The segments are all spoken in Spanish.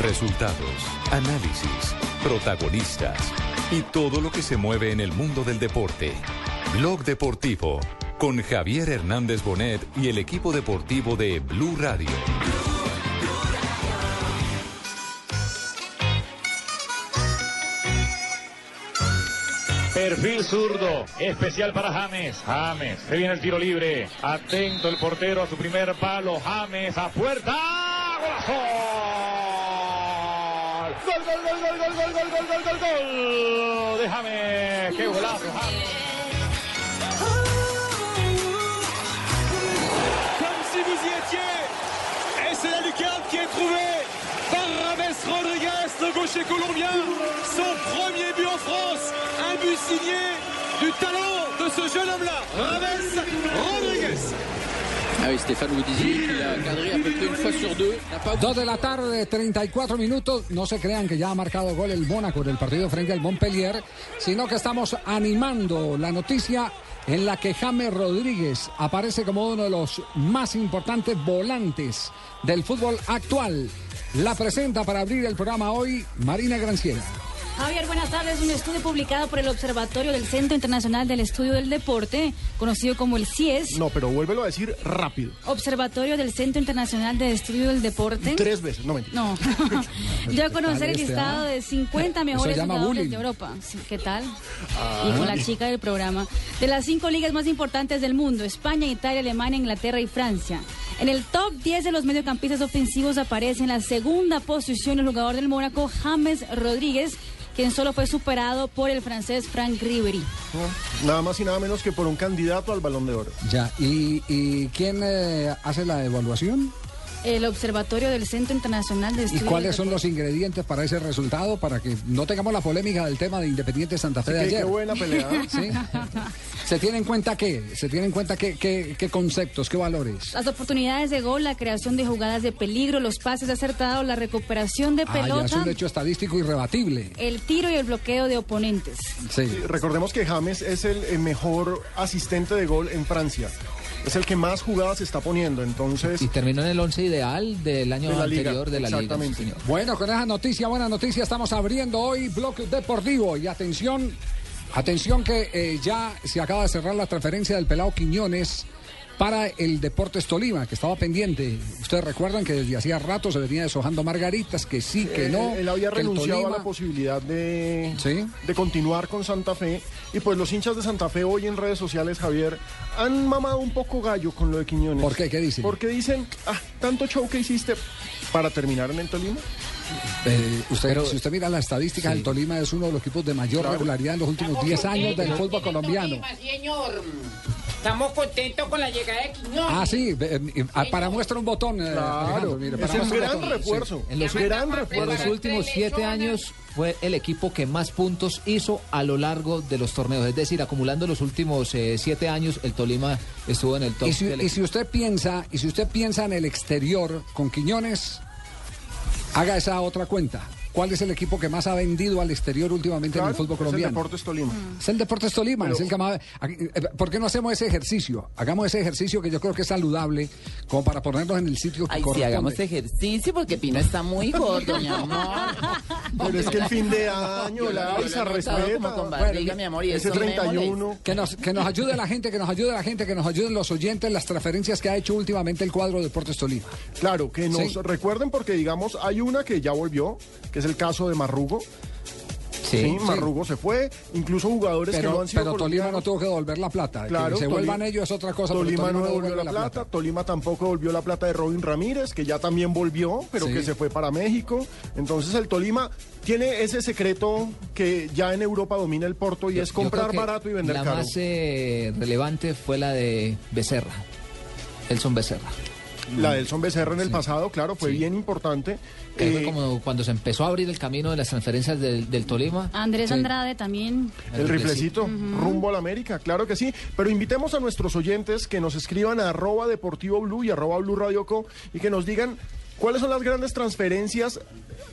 Resultados, análisis, protagonistas y todo lo que se mueve en el mundo del deporte. Blog Deportivo con Javier Hernández Bonet y el equipo deportivo de Blue Radio. Perfil zurdo, especial para James. James, se viene el tiro libre. Atento el portero a su primer palo. James a puerta. ¡Golazo! Gol, gol, gol, gol, gol, gol, gol, gol, gol, gol, gol. Comme si vous y étiez. Et c'est la lucarne qui est trouvée par Rames Rodriguez, le gaucher colombien. Son premier but en France. Un but signé du talent de ce jeune homme-là, Rames Rodriguez. Ah oui, Stéphane, vous disiez qu'il a cadré à peu près une fois sur deux. N'a pas 2 de la tarde, 34 minutos. No se crean que ya ha marcado gol el Mónaco del partido frente al Montpellier, sino que estamos animando la noticia en la que James Rodríguez aparece como uno de los más importantes volantes del fútbol actual. La presenta para abrir el programa hoy Marina Granciera. Javier, buenas tardes. Un estudio publicado por el Observatorio del Centro Internacional del Estudio del Deporte, conocido como el CIES. No, pero vuélvelo a decir rápido. Observatorio del Centro Internacional del Estudio del Deporte. Tres veces, no mentira. No. Dio a conocer el este, listado ah? de 50 Eso mejores jugadores bullying. de Europa. Sí, ¿Qué tal? Ah. y con la chica del programa. De las cinco ligas más importantes del mundo: España, Italia, Alemania, Inglaterra y Francia. En el top 10 de los mediocampistas ofensivos aparece en la segunda posición el jugador del Mónaco, James Rodríguez, quien solo fue superado por el francés Frank Ribery. Nada más y nada menos que por un candidato al balón de oro. Ya, ¿y, y quién eh, hace la evaluación? El Observatorio del Centro Internacional de ¿Y Estudios cuáles del son los ingredientes para ese resultado? Para que no tengamos la polémica del tema de Independiente Santa Fe de ayer. qué buena pelea. ¿Sí? ¿Se tiene en cuenta qué? ¿Se tiene en cuenta qué, qué, qué conceptos, qué valores? Las oportunidades de gol, la creación de jugadas de peligro, los pases acertados, la recuperación de Ah, ya es pelota, un hecho estadístico irrebatible. el tiro y el bloqueo de oponentes. Sí. Recordemos que James es el eh, mejor asistente de gol en Francia. Es el que más jugadas está poniendo, entonces... Y terminó en el once ideal del año De la liga, anterior de la liga. exactamente. Bueno, con esa noticia, buena noticia, estamos abriendo hoy Bloque Deportivo. Y atención, atención que eh, ya se acaba de cerrar la transferencia del pelado Quiñones para el Deportes Tolima, que estaba pendiente. Ustedes recuerdan que desde hacía rato se venía deshojando margaritas, que sí, que no. Él, él había renunciado a Tolima- la posibilidad de, Sí. de continuar con Santa Fe. Y pues los hinchas de Santa Fe hoy en redes sociales, Javier, han mamado un poco gallo con lo de Quiñones. ¿Por qué? ¿Qué dicen? Porque dicen, ah, tanto show que hiciste para terminar en el Tolima. Eh, usted, Pero- si usted mira las estadísticas, el Tolima es uno de los equipos de mayor regularidad en los últimos 10 años del fútbol colombiano. señor. Estamos contentos con la llegada de Quiñones. Ah, sí, eh, eh, ah, para muestra un botón. eh, Alejandro, mire, para es un gran botón. refuerzo. En los, gran en refuerzo. los últimos siete años fue el equipo que más puntos hizo a lo largo de los torneos. Es decir, acumulando los últimos eh, siete años, el Tolima estuvo en el top. Y si, del y si usted piensa, y si usted piensa en el exterior con Quiñones, haga esa otra cuenta. ¿Cuál es el equipo que más ha vendido al exterior últimamente en el fútbol es el colombiano? Deportes Tolima. Es el Deportes Tolima, Pero- es el que más- eh, ¿Por qué no hacemos ese ejercicio? Hagamos ese ejercicio que yo creo que es saludable, como para ponernos en el sitio que Ay, sí, corresponde. hagamos ejercicio porque Pino está muy gordo, mi amor. Pero es que el fin de año, la Como respeta. con barriga, mi amor, y Ese eso me 31. Que nos, que nos ayude la gente, que nos ayude la gente, que nos ayuden los oyentes, las transferencias que ha hecho últimamente el cuadro Deportes Tolima. Claro, que nos Sí. recuerden porque, digamos, hay una que ya volvió, que es el caso de Marrugo. Sí, Sí, Marrugo se fue, incluso jugadores que no Pero, han sido pero Tolima no tuvo que devolver la plata. Claro, que se Tolima- vuelvan ellos es otra cosa. pero Tolima no devolvió la, plata. Tolima tampoco devolvió la plata de Robin Ramírez, que ya también volvió, pero Sí. que se fue para México. Entonces el Tolima tiene ese secreto que ya en Europa domina el Porto y Yo- es comprar barato y vender la caro. más eh, relevante fue la de Becerra, Elson Becerra. La del Son Becerra en el pasado, claro, fue bien importante. Que fue Eh, como cuando se empezó a abrir el camino de las transferencias del, del Tolima. Andrés Sí. Andrade también. El riflecito, rumbo a la América, claro que sí. Pero invitemos a nuestros oyentes que nos escriban a arroba deportivo blue y arroba blue radio co y que nos digan cuáles son las grandes transferencias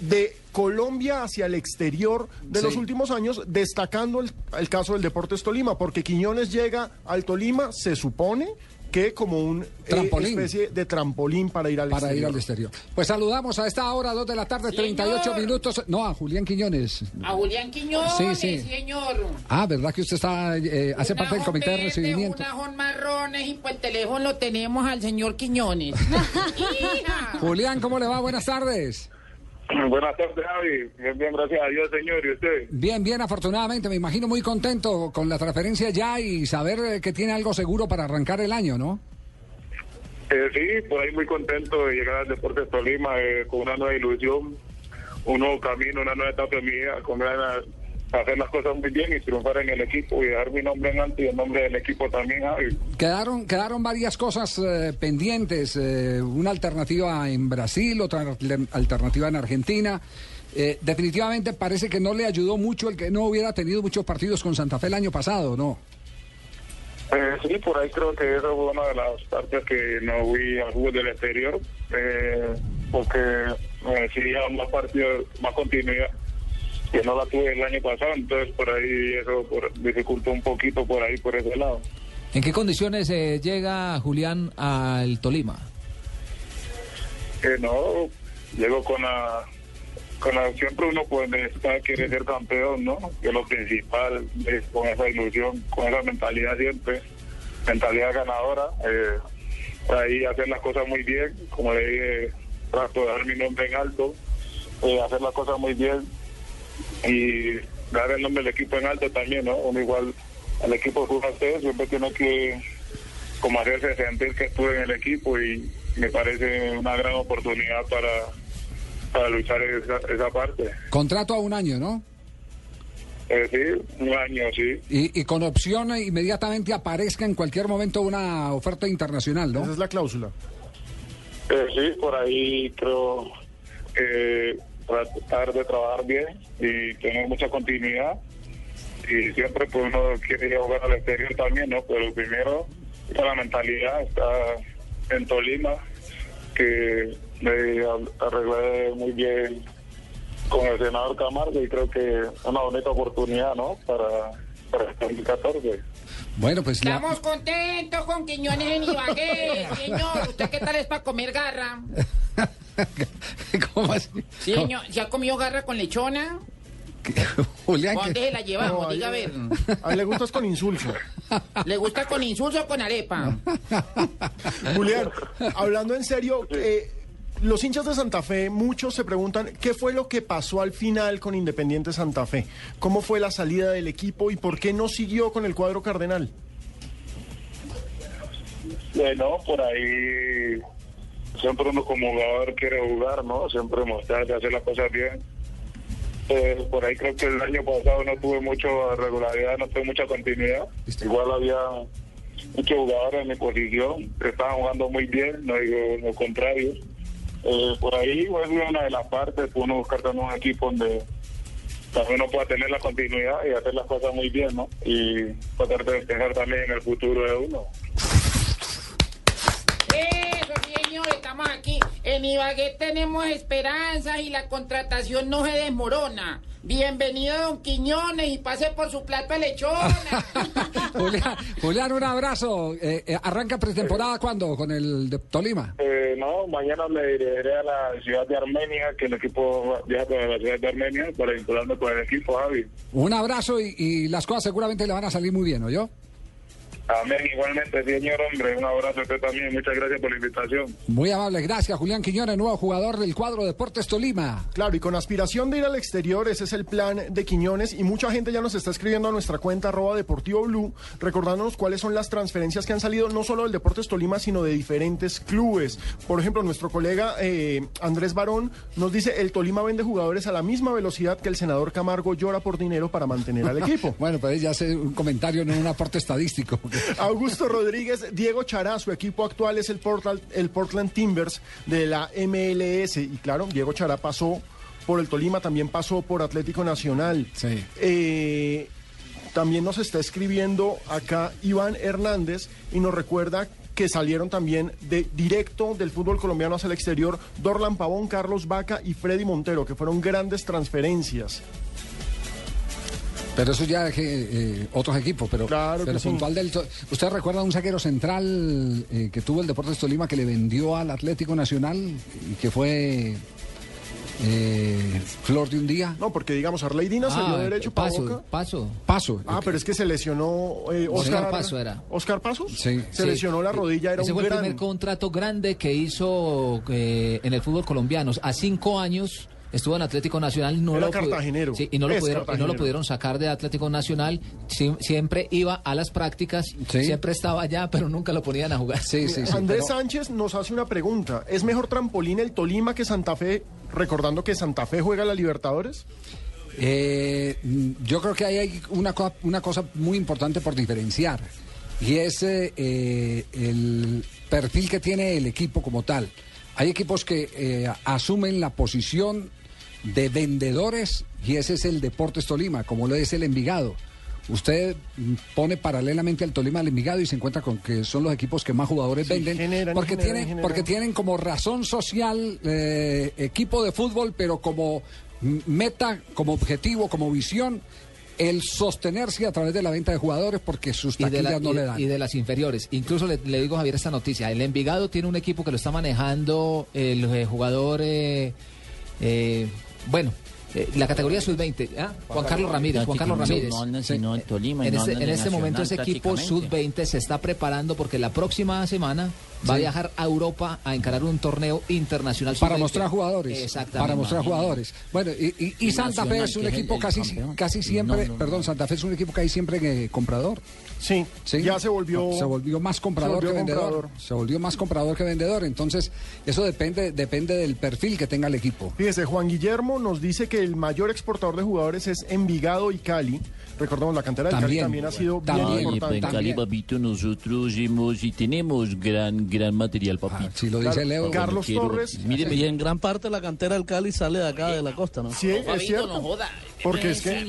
de Colombia hacia el exterior de Sí. los últimos años, destacando el, el caso del Deportes Tolima, porque Quiñones llega al Tolima, se supone que como un eh, especie de trampolín para ir al Para ir exterior. al exterior. Pues saludamos a esta hora, 2 de la tarde, 38 Señor. minutos. No, a Julián Quiñones. A Julián Quiñones, Sí, sí. señor. Ah, ¿verdad que usted está eh, hace Un parte del comité de verde, recibimiento? Un ajón marrones y por el teléfono lo tenemos al señor Quiñones. Julián, ¿cómo le va? Buenas tardes. Buenas tardes, Javi. Bien, bien, gracias a Dios, señor. ¿Y usted? Bien, bien, afortunadamente. Me imagino muy contento con la transferencia ya y saber eh, que tiene algo seguro para arrancar el año, ¿no? Eh, sí, por ahí muy contento de llegar al Deportes Tolima eh, con una nueva ilusión, un nuevo camino, una nueva etapa vida, con ganas hacer las cosas muy bien y triunfar en el equipo y dejar mi nombre en alto y el nombre del equipo también, Javi. Quedaron, quedaron varias cosas eh, pendientes. eh, una alternativa en Brasil, otra al- alternativa en Argentina. Eh, definitivamente parece que no le ayudó mucho el que no hubiera tenido muchos partidos con Santa Fe el año pasado, ¿no? Eh, sí, por ahí creo que esa fue una de las partes que no fui al fútbol del exterior, eh, porque me decidía más partidos, más continuidad, que no la tuve el año pasado, entonces por ahí eso por, dificultó un poquito por ahí, por ese lado. ¿En qué condiciones eh, llega Julián al Tolima? Que no, llego con la, con la, siempre uno pues quiere ser campeón, ¿no? Que lo principal, es con esa ilusión, con esa mentalidad siempre, mentalidad ganadora, eh, por ahí hacer las cosas muy bien, como le dije, trato de dar mi nombre en alto, eh, hacer las cosas muy bien y dar el nombre del equipo en alto también, ¿no? Uno igual al equipo de ustedes siempre tiene que como hacerse sentir que estuve en el equipo y me parece una gran oportunidad para, para luchar esa, esa parte. Contrato a un año, ¿no? Eh, sí, un año, sí. Y, y con opción a inmediatamente aparezca en cualquier momento una oferta internacional, Esa ¿no? es la cláusula. Eh, sí, por ahí creo eh, tratar de trabajar bien y tener mucha continuidad. Y siempre pues uno quiere jugar al exterior también, ¿no? Pero primero está la mentalidad, está en Tolima, que me arreglé muy bien con el senador Camargo y creo que es una bonita oportunidad, ¿no? Para, para el 2014. Bueno, pues la- Estamos contentos con Quiñones en Ibagué, señor. ¿Usted qué tal es para comer garra? ¿Cómo así? Sí, señor. ¿Se ha comido garra con lechona? Julián, ¿O que- dónde se la llevamos? No, Diga a ver. A él le gustas con insulso. ¿Le gusta con insulso o con arepa? Julián, hablando en serio, eh, los hinchas de Santa Fe, muchos se preguntan qué fue lo que pasó al final con Independiente Santa Fe, cómo fue la salida del equipo y por qué no siguió con el cuadro cardenal. Bueno, por ahí siempre uno como jugador quiere jugar, ¿no? Siempre mostrar, hacer las cosas bien. Eh, por ahí creo que el año pasado no tuve mucha regularidad, no tuve mucha continuidad. Igual había muchos jugadores en mi posición que estaban jugando muy bien, no digo lo contrario. Eh, por ahí es una de las partes, uno buscar también un equipo donde también uno pueda tener la continuidad y hacer las cosas muy bien, ¿no? Y poder despejar también en el futuro de uno. Eso, señor, estamos aquí. En Ibagué tenemos esperanzas y la contratación no se desmorona. Bienvenido, don Quiñones, y pase por su plato de lechona. Julián, Julián, un abrazo. Eh, eh, ¿Arranca pretemporada cuándo con el de Tolima? Eh, no, mañana me dirigiré a la ciudad de Armenia, que el equipo viaja para la ciudad de Armenia para vincularme con el equipo, Javi. Un abrazo y, y las cosas seguramente le van a salir muy bien, ¿oyó? Amén, igualmente, señor hombre. Un abrazo a usted también. Muchas gracias por la invitación. Muy amable, gracias. Julián Quiñones, nuevo jugador del cuadro Deportes Tolima. Claro, y con aspiración de ir al exterior, ese es el plan de Quiñones y mucha gente ya nos está escribiendo a nuestra cuenta arroba deportivo blue, recordándonos cuáles son las transferencias que han salido no solo del Deportes Tolima, sino de diferentes clubes. Por ejemplo, nuestro colega eh, Andrés Barón nos dice, el Tolima vende jugadores a la misma velocidad que el senador Camargo llora por dinero para mantener al equipo. Bueno, pues ya hace un comentario, no un aporte estadístico. Augusto Rodríguez, Diego Chará, su equipo actual es el Portland, el Portland Timbers de la MLS. Y claro, Diego Chará pasó por el Tolima, también pasó por Atlético Nacional. Sí. Eh, también nos está escribiendo acá Iván Hernández y nos recuerda que salieron también de directo del fútbol colombiano hacia el exterior Dorlan Pavón, Carlos Vaca y Freddy Montero, que fueron grandes transferencias. Pero eso ya es eh, otros equipos, pero, Claro que pero sí. puntual del... to- ¿Usted recuerda un saquero central eh, que tuvo el Deportes Tolima que le vendió al Atlético Nacional y que fue eh, Flor de un día? No, porque digamos, Arley Dina salió derecho para Boca. paso. Paso. Ah, pero es que se lesionó eh, Oscar Oscar Paso era. ¿Oscar Pasos? Sí. Se Sí. lesionó la rodilla, era Ese un fue el gran... primer contrato grande que hizo eh, en el fútbol colombiano. A cinco años estuvo en Atlético Nacional. No Era lo cartagenero. Sí, y no, lo pudieron, y no lo pudieron sacar de Atlético Nacional. Sie- siempre iba a las prácticas, Sí. siempre estaba allá, pero nunca lo ponían a jugar. Sí, sí, sí. Andrés pero- Sánchez nos hace una pregunta. ¿Es mejor trampolín el Tolima que Santa Fe, recordando que Santa Fe juega la Libertadores? Eh, yo creo que ahí hay una, co- una cosa muy importante por diferenciar y es eh, eh, el perfil que tiene el equipo como tal. Hay equipos que eh, asumen la posición de vendedores y ese es el Deportes Tolima, como lo es el Envigado. Usted mm, pone paralelamente al Tolima al Envigado y se encuentra con que son los equipos que más jugadores Sí, venden generan, porque generan, tienen generan. porque tienen como razón social eh, equipo de fútbol, pero como m- meta, como objetivo, como visión, el sostenerse a través de la venta de jugadores porque sus y de, taquillas la- no y- le dan. y de las inferiores. Incluso le, le digo, Javier, esta noticia. El Envigado tiene un equipo que lo está manejando el eh, jugador, eh, eh, bueno, eh, la categoría sub-20. ¿ah? Juan Carlos Ramírez. Juan Carlos Ramírez. En este, en en este momento ese equipo prácticamente. sub-20 se está preparando porque la próxima semana va a viajar a Europa a encarar un torneo internacional. para sub-20. mostrar jugadores. Exactamente. Para mostrar jugadores. Bueno, y, y- y Y Santa Fe es un que es el- equipo el casi, casi No, siempre, no, no. perdón, Santa Fe es un equipo que hay siempre eh, comprador. Sí, ¿sí? ya se volvió... Se volvió más comprador volvió que vendedor. comprador. Se volvió más comprador que vendedor. Entonces, eso depende, depende del perfil que tenga el equipo. Fíjese, Juan Guillermo nos dice que el mayor exportador de jugadores es Envigado y Cali. Recordemos, la cantera del Cali También. también ha sido También. bien importante. en Cali, También. papito, nosotros hemos y tenemos gran, gran material, papito. Ah, si lo dice Leo. Carlos Quiero- Torres. Mire, Y en gran parte la cantera del Cali sale de acá, de la costa, ¿no? Sí, es cierto. Porque es que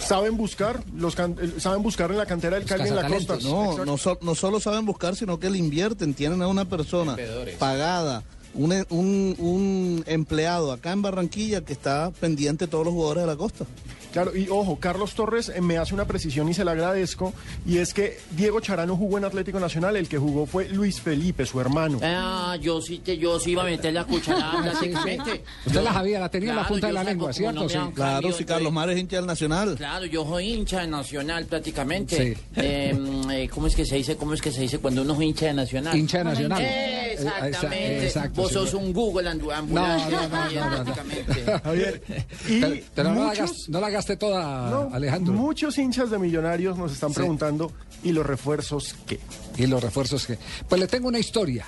saben buscar, los can- eh, saben buscar en la cantera del Los Cali en la costa. No, no, so- no solo saben buscar, sino que le invierten. Tienen a una persona pagada, un, e- un, un empleado acá en Barranquilla que está pendiente de todos los jugadores de la costa. Claro, y ojo, Carlos Torres eh, me hace una precisión y se la agradezco, y es que Diego Charano jugó en Atlético Nacional, el que jugó fue Luis Felipe, su hermano. Ah, yo sí, te, yo sí iba a meter la cucharada prácticamente. Usted la sabía, la tenía en la punta de la saco lengua, ¿cierto? no Sí. Claro, cambiado, si Carlos Mares es hincha del Nacional. Claro, yo soy hincha de Nacional prácticamente. Sí. Eh, eh, ¿Cómo es que se dice? ¿Cómo es que se dice cuando uno es hincha de Nacional? Hincha de Nacional. Eh, Exactamente. Exacto, Vos sos un Google ambulante. No, no, no, también, no, no, no. prácticamente. Javier, y Pero, pero no, la no la toda, no, Alejandro. muchos hinchas de millonarios nos están Sí. preguntando, ¿y los refuerzos qué? Y los refuerzos que... Pues le tengo una historia.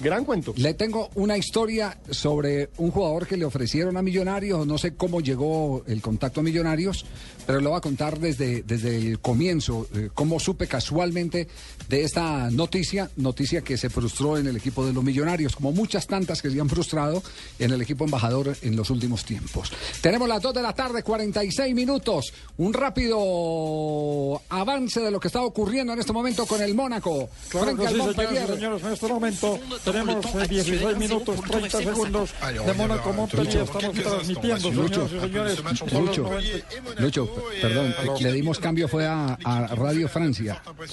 Gran cuento. Le tengo una historia sobre un jugador que le ofrecieron a Millonarios, no sé cómo llegó el contacto a Millonarios, pero lo voy a contar desde, desde el comienzo, eh, cómo supe casualmente de esta noticia, noticia que se frustró en el equipo de los Millonarios, como muchas tantas que se han frustrado en el equipo embajador en los últimos tiempos. Tenemos las 2 de la tarde, 46 minutos, un rápido avance de lo que está ocurriendo en este momento con el Mónaco. Claro frente que al sí, señores, en este momento tenemos eh, 16 minutos 30 segundos de Mónaco Montpellier. Estamos transmitiendo, y señores. los Lucho, 90. Lucho, perdón, le dimos cambio fue a, a Radio Francia. Pues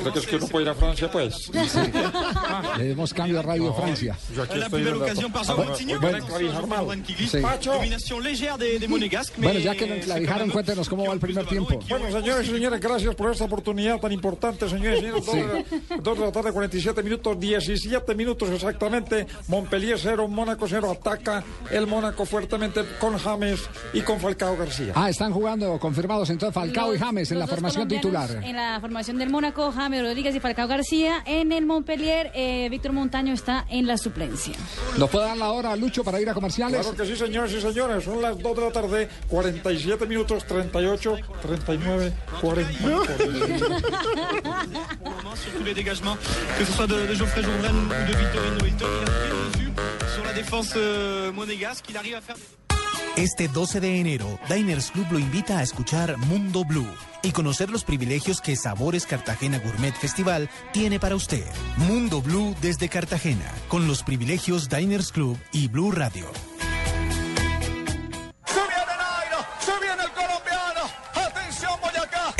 creo que es que no puede ir a Francia, pues. Le dimos cambio a Radio Francia. Yo aquí estoy en la- Ah, bueno, ya que lo enclavijaron, cuéntenos cómo va el primer tiempo. Bueno, señores y señores, gracias por esta oportunidad tan importante, señores y señores. Dos de la- Dos de la tarde, 47 minutos. 17 minutos exactamente. Montpellier 0, Mónaco 0. Ataca el Mónaco fuertemente con James y con Falcao García. Ah, están jugando confirmados entonces Falcao y James en la formación titular. En la formación del Mónaco, James Rodríguez y Falcao García. En el Montpellier, eh, Víctor Montaño está en la suplencia. ¿Nos puede dar la hora, Lucho, para ir a comerciales? Claro que sí, señores y señores. Son las 2 de la tarde, 47 minutos, 38, 39, 40. 40. Este 12 de enero, Diners Club lo invita a escuchar Mundo Blue y conocer los privilegios que Sabores Cartagena Gourmet Festival tiene para usted. Mundo Blue desde Cartagena, con los privilegios Diners Club y Blue Radio.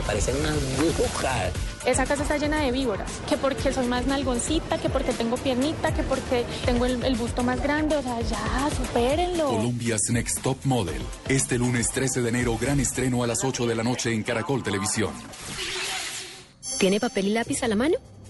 parecen unas brujas. Esa casa está llena de víboras, que porque soy más nalgoncita, que porque tengo piernita, que porque tengo el, el busto más grande, o sea, ya, supérenlo. Colombia's Next Top Model. Este lunes 13 de enero, gran estreno a las 8 de la noche en Caracol Televisión. ¿Tiene papel y lápiz a la mano?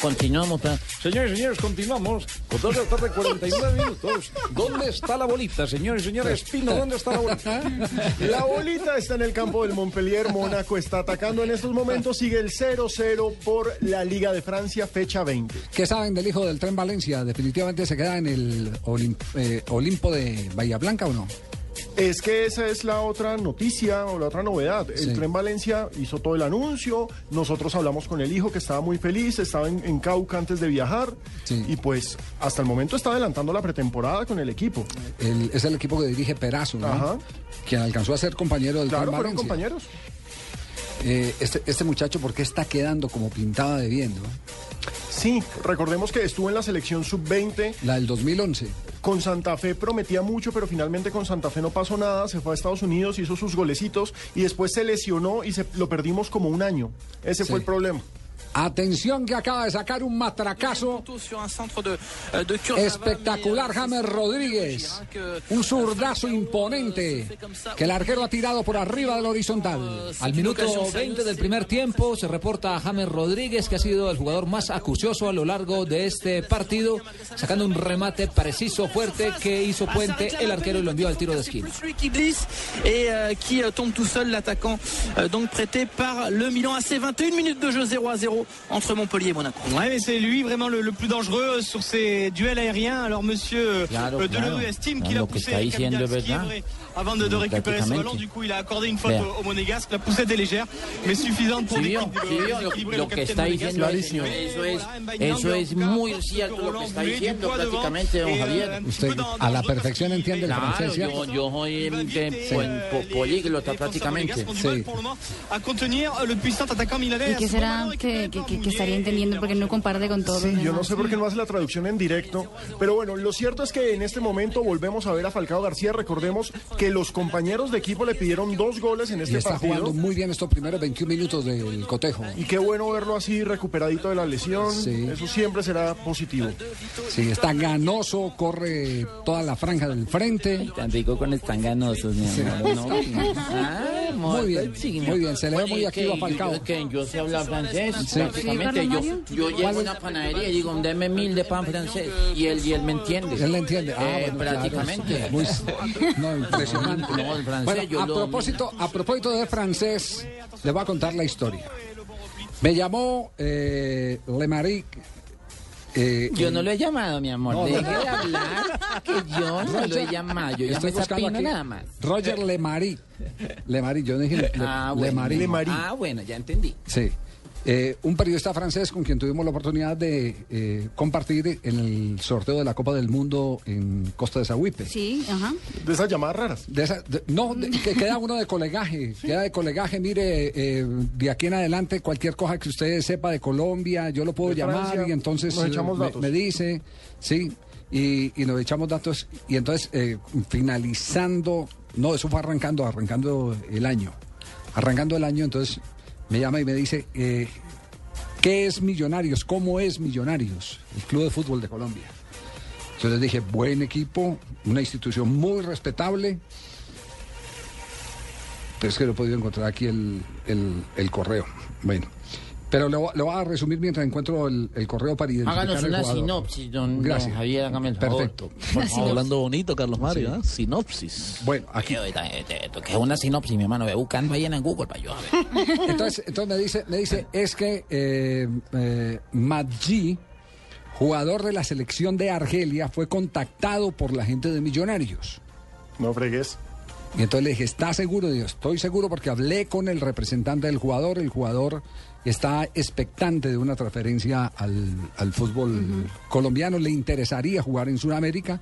Continuamos. pa- Señores y señores, continuamos. Con 2 de la tarde, 49 minutos. ¿Dónde está la bolita, señores y señores? Pino, ¿dónde está la bolita? La bolita está en el campo del Montpellier. Mónaco está atacando en estos momentos. Sigue el 0-0 por la Liga de Francia, fecha 20. ¿Qué saben del hijo del tren Valencia? ¿Definitivamente se queda en el eh, Olimpo de Bahía Blanca o no? Es que esa es la otra noticia o la otra novedad. El Sí. Tren Valencia hizo todo el anuncio. Nosotros hablamos con el hijo que estaba muy feliz, estaba en, en Cauca antes de viajar. Y pues hasta el momento está adelantando la pretemporada con el equipo. El- es el equipo que dirige Perazo, ¿no? Ajá. Quien alcanzó a ser compañero del Claro, Tren fueron Valencia. compañeros. Eh, este, este muchacho, ¿por qué está quedando como pintada de bien, no? Sí, recordemos que estuvo en la selección sub-20. La del 2011. Con Santa Fe prometía mucho, pero finalmente con Santa Fe no pasó nada. Se fue a Estados Unidos, hizo sus golecitos y después se lesionó y se, lo perdimos como un año. Ese fue el problema. Atención que acaba de sacar un matracazo espectacular James Rodríguez. Un zurdazo imponente que el arquero ha tirado por arriba del horizontal. Al minuto 20 del primer tiempo se reporta a James Rodríguez, que ha sido el jugador más acucioso a lo largo de este partido, sacando un remate preciso, fuerte, que hizo puente el arquero y lo envió al tiro de esquina. Qui euh, qui euh, tombe tout seul, l'attaquant euh, donc prêté par le Milan AC. 21 minutes de jeu 0 à 0 entre Montpellier et Monaco. Ouais, mais c'est lui vraiment le, le plus dangereux sur ces duels aériens. Alors, monsieur Claro, euh, claro. Delerue estime qu'il a poussé vrai, avant de, de récupérer ce ballon. Du coup, il a accordé une faute au, au Monégasque. La poussette est légère, mais suffisante pour déséquilibrer- le capitaine eso es, eso es muy cierto lo que está diciendo prácticamente don Javier. Usted a la perfección entiende el francés, yo, ¿cierto? yo soy que, pues, po- políglota prácticamente. Sí. à contenir le puissant attaquant milanais. ¿Y qué será que, que- que- que estaría entendiendo? Porque no comparte con todos Sí, yo no sé por qué no hace la traducción en directo, pero bueno, lo cierto es que en este momento volvemos a ver a Falcao García. Recordemos que los compañeros de equipo le pidieron dos goles en Y este está partido. jugando muy bien estos primeros 21 minutos del cotejo. Y qué bueno verlo así recuperadito de la lesión. Eso siempre será positivo. Sí, está ganoso, corre toda la franja del frente. Tan rico con están ganosos, mi amor. ¿no? Ah, Muy bien, sí, muy bien, se le ve muy y activo a Falcao. Yo, que yo sé hablar francés, Sí. prácticamente. Sí, yo, yo llego a ¿Cuál una panadería y digo, deme mil de pan francés. Y él, y él me entiende. Él le entiende. Ah, Eh, bueno, claro, prácticamente. muy- no, impresionante. No, el francés Bueno, yo a lo- propósito, a propósito de francés, le voy a contar la historia. Me llamó eh, Lemaric. eh, Yo no lo he llamado, mi amor. No, Deje no. de hablar, que yo no lo he llamado. Yo Estoy buscando aquí. nada más. Roger Lemaric. Lemaric, yo dije Le- Ah, bueno. Lemaric. Ah, bueno, ya entendí. Sí. Eh, un periodista francés con quien tuvimos la oportunidad de eh, compartir en el sorteo de la Copa del Mundo en Costa de Sahuipe. Sí, ajá. De esas llamadas raras. De esa- de- no, de- que queda uno de colegaje, queda de colegaje, mire, eh, de aquí en adelante cualquier cosa que usted sepa de Colombia, yo lo puedo De llamar Francia, y entonces nos eh, me, me dice, sí, y, y nos echamos datos y entonces eh, finalizando, no, eso fue arrancando, arrancando el año, arrancando el año, entonces me llama y me dice, eh, ¿qué es Millonarios? ¿Cómo es Millonarios? El Club de Fútbol de Colombia. Entonces dije, buen equipo, una institución muy respetable. Pero es que no he podido encontrar aquí el, el- el correo. Bueno, pero lo, lo voy a resumir mientras encuentro el, el correo para identificar Háganos una jugador. sinopsis, don, Gracias. don Javier, hágame el favor. Perfecto. Favor. Hablando bonito, Carlos Mario, Sí. ¿ah? Sinopsis. Bueno, aquí. Eh, eh, eh, Que es una sinopsis, mi hermano. Ve buscando ahí en Google para yo a ver. Entonces, entonces me dice, me dice, es que eh, eh, Madji, jugador de la selección de Argelia, fue contactado por la gente de Millonarios. No fregues. Y entonces le dije, ¿está seguro? Digo, estoy seguro porque hablé con el representante del jugador. El jugador está expectante de una transferencia al, al fútbol colombiano. Le interesaría jugar en Sudamérica.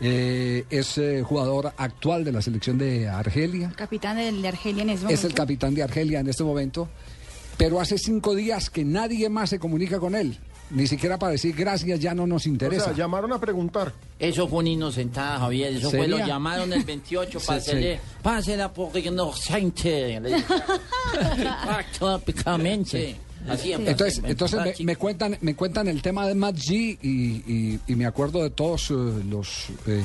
Eh, es eh, jugador actual de la selección de Argelia. Capitán de Argelia en ese Es el capitán de Argelia en este momento. Pero hace cinco días que nadie más se comunica con él. Ni siquiera para decir gracias, ya no nos O interesa. sea, llamaron a preguntar. Eso fue una inocentada, Javier. Eso fue, lo llamaron el 28 para Sí, hacerle, pásela porque dije. Prácticamente. Así en- Entonces, en- entonces me, cuentan, me cuentan el tema de Matt G y, y- y me acuerdo de todos eh, los eh,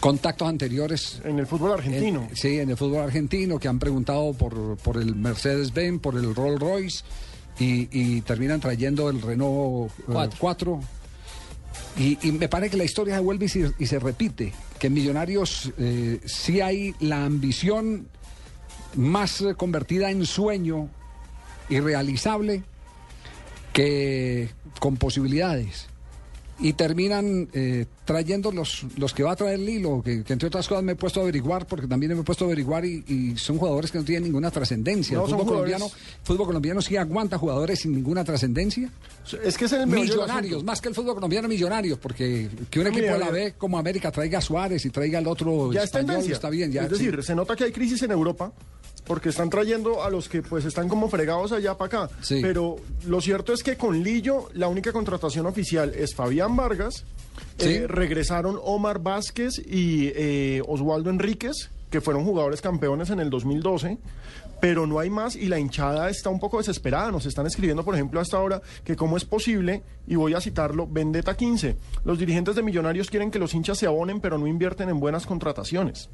contactos anteriores. En el fútbol argentino. En- sí, en el fútbol argentino, que han preguntado por, por el Mercedes-Benz, por el Rolls Royce y, y terminan trayendo el Renault eh, 4. Y, y me parece que la historia se vuelve y se, y se repite, que en Millonarios eh, sí hay la ambición más eh, convertida en sueño irrealizable que con posibilidades. Y terminan eh, trayendo los, los que va a traer Lilo, que, que entre otras cosas me he puesto a averiguar, porque también me he puesto a averiguar y, y son jugadores que no tienen ninguna trascendencia. No, el fútbol colombiano, fútbol colombiano sí aguanta jugadores sin ninguna trascendencia. Es que es el Millonarios, más que el fútbol colombiano, millonarios, porque que un equipo Mira, de la. B como América traiga a Suárez y traiga al otro ya es español, tendencia. está bien. Ya, es decir, sí. se nota que hay crisis en Europa porque están trayendo a los que pues están como fregados allá para acá. Sí. Pero lo cierto es que con Lillo la única contratación oficial es Fabián Vargas. Sí. Eh, regresaron Omar Vázquez y eh, Oswaldo Enríquez, que fueron jugadores campeones en el 2012. Pero no hay más y la hinchada está un poco desesperada. Nos están escribiendo, por ejemplo, hasta ahora que cómo es posible, y voy a citarlo, Vendetta 15. Los dirigentes de Millonarios quieren que los hinchas se abonen, pero no invierten en buenas contrataciones.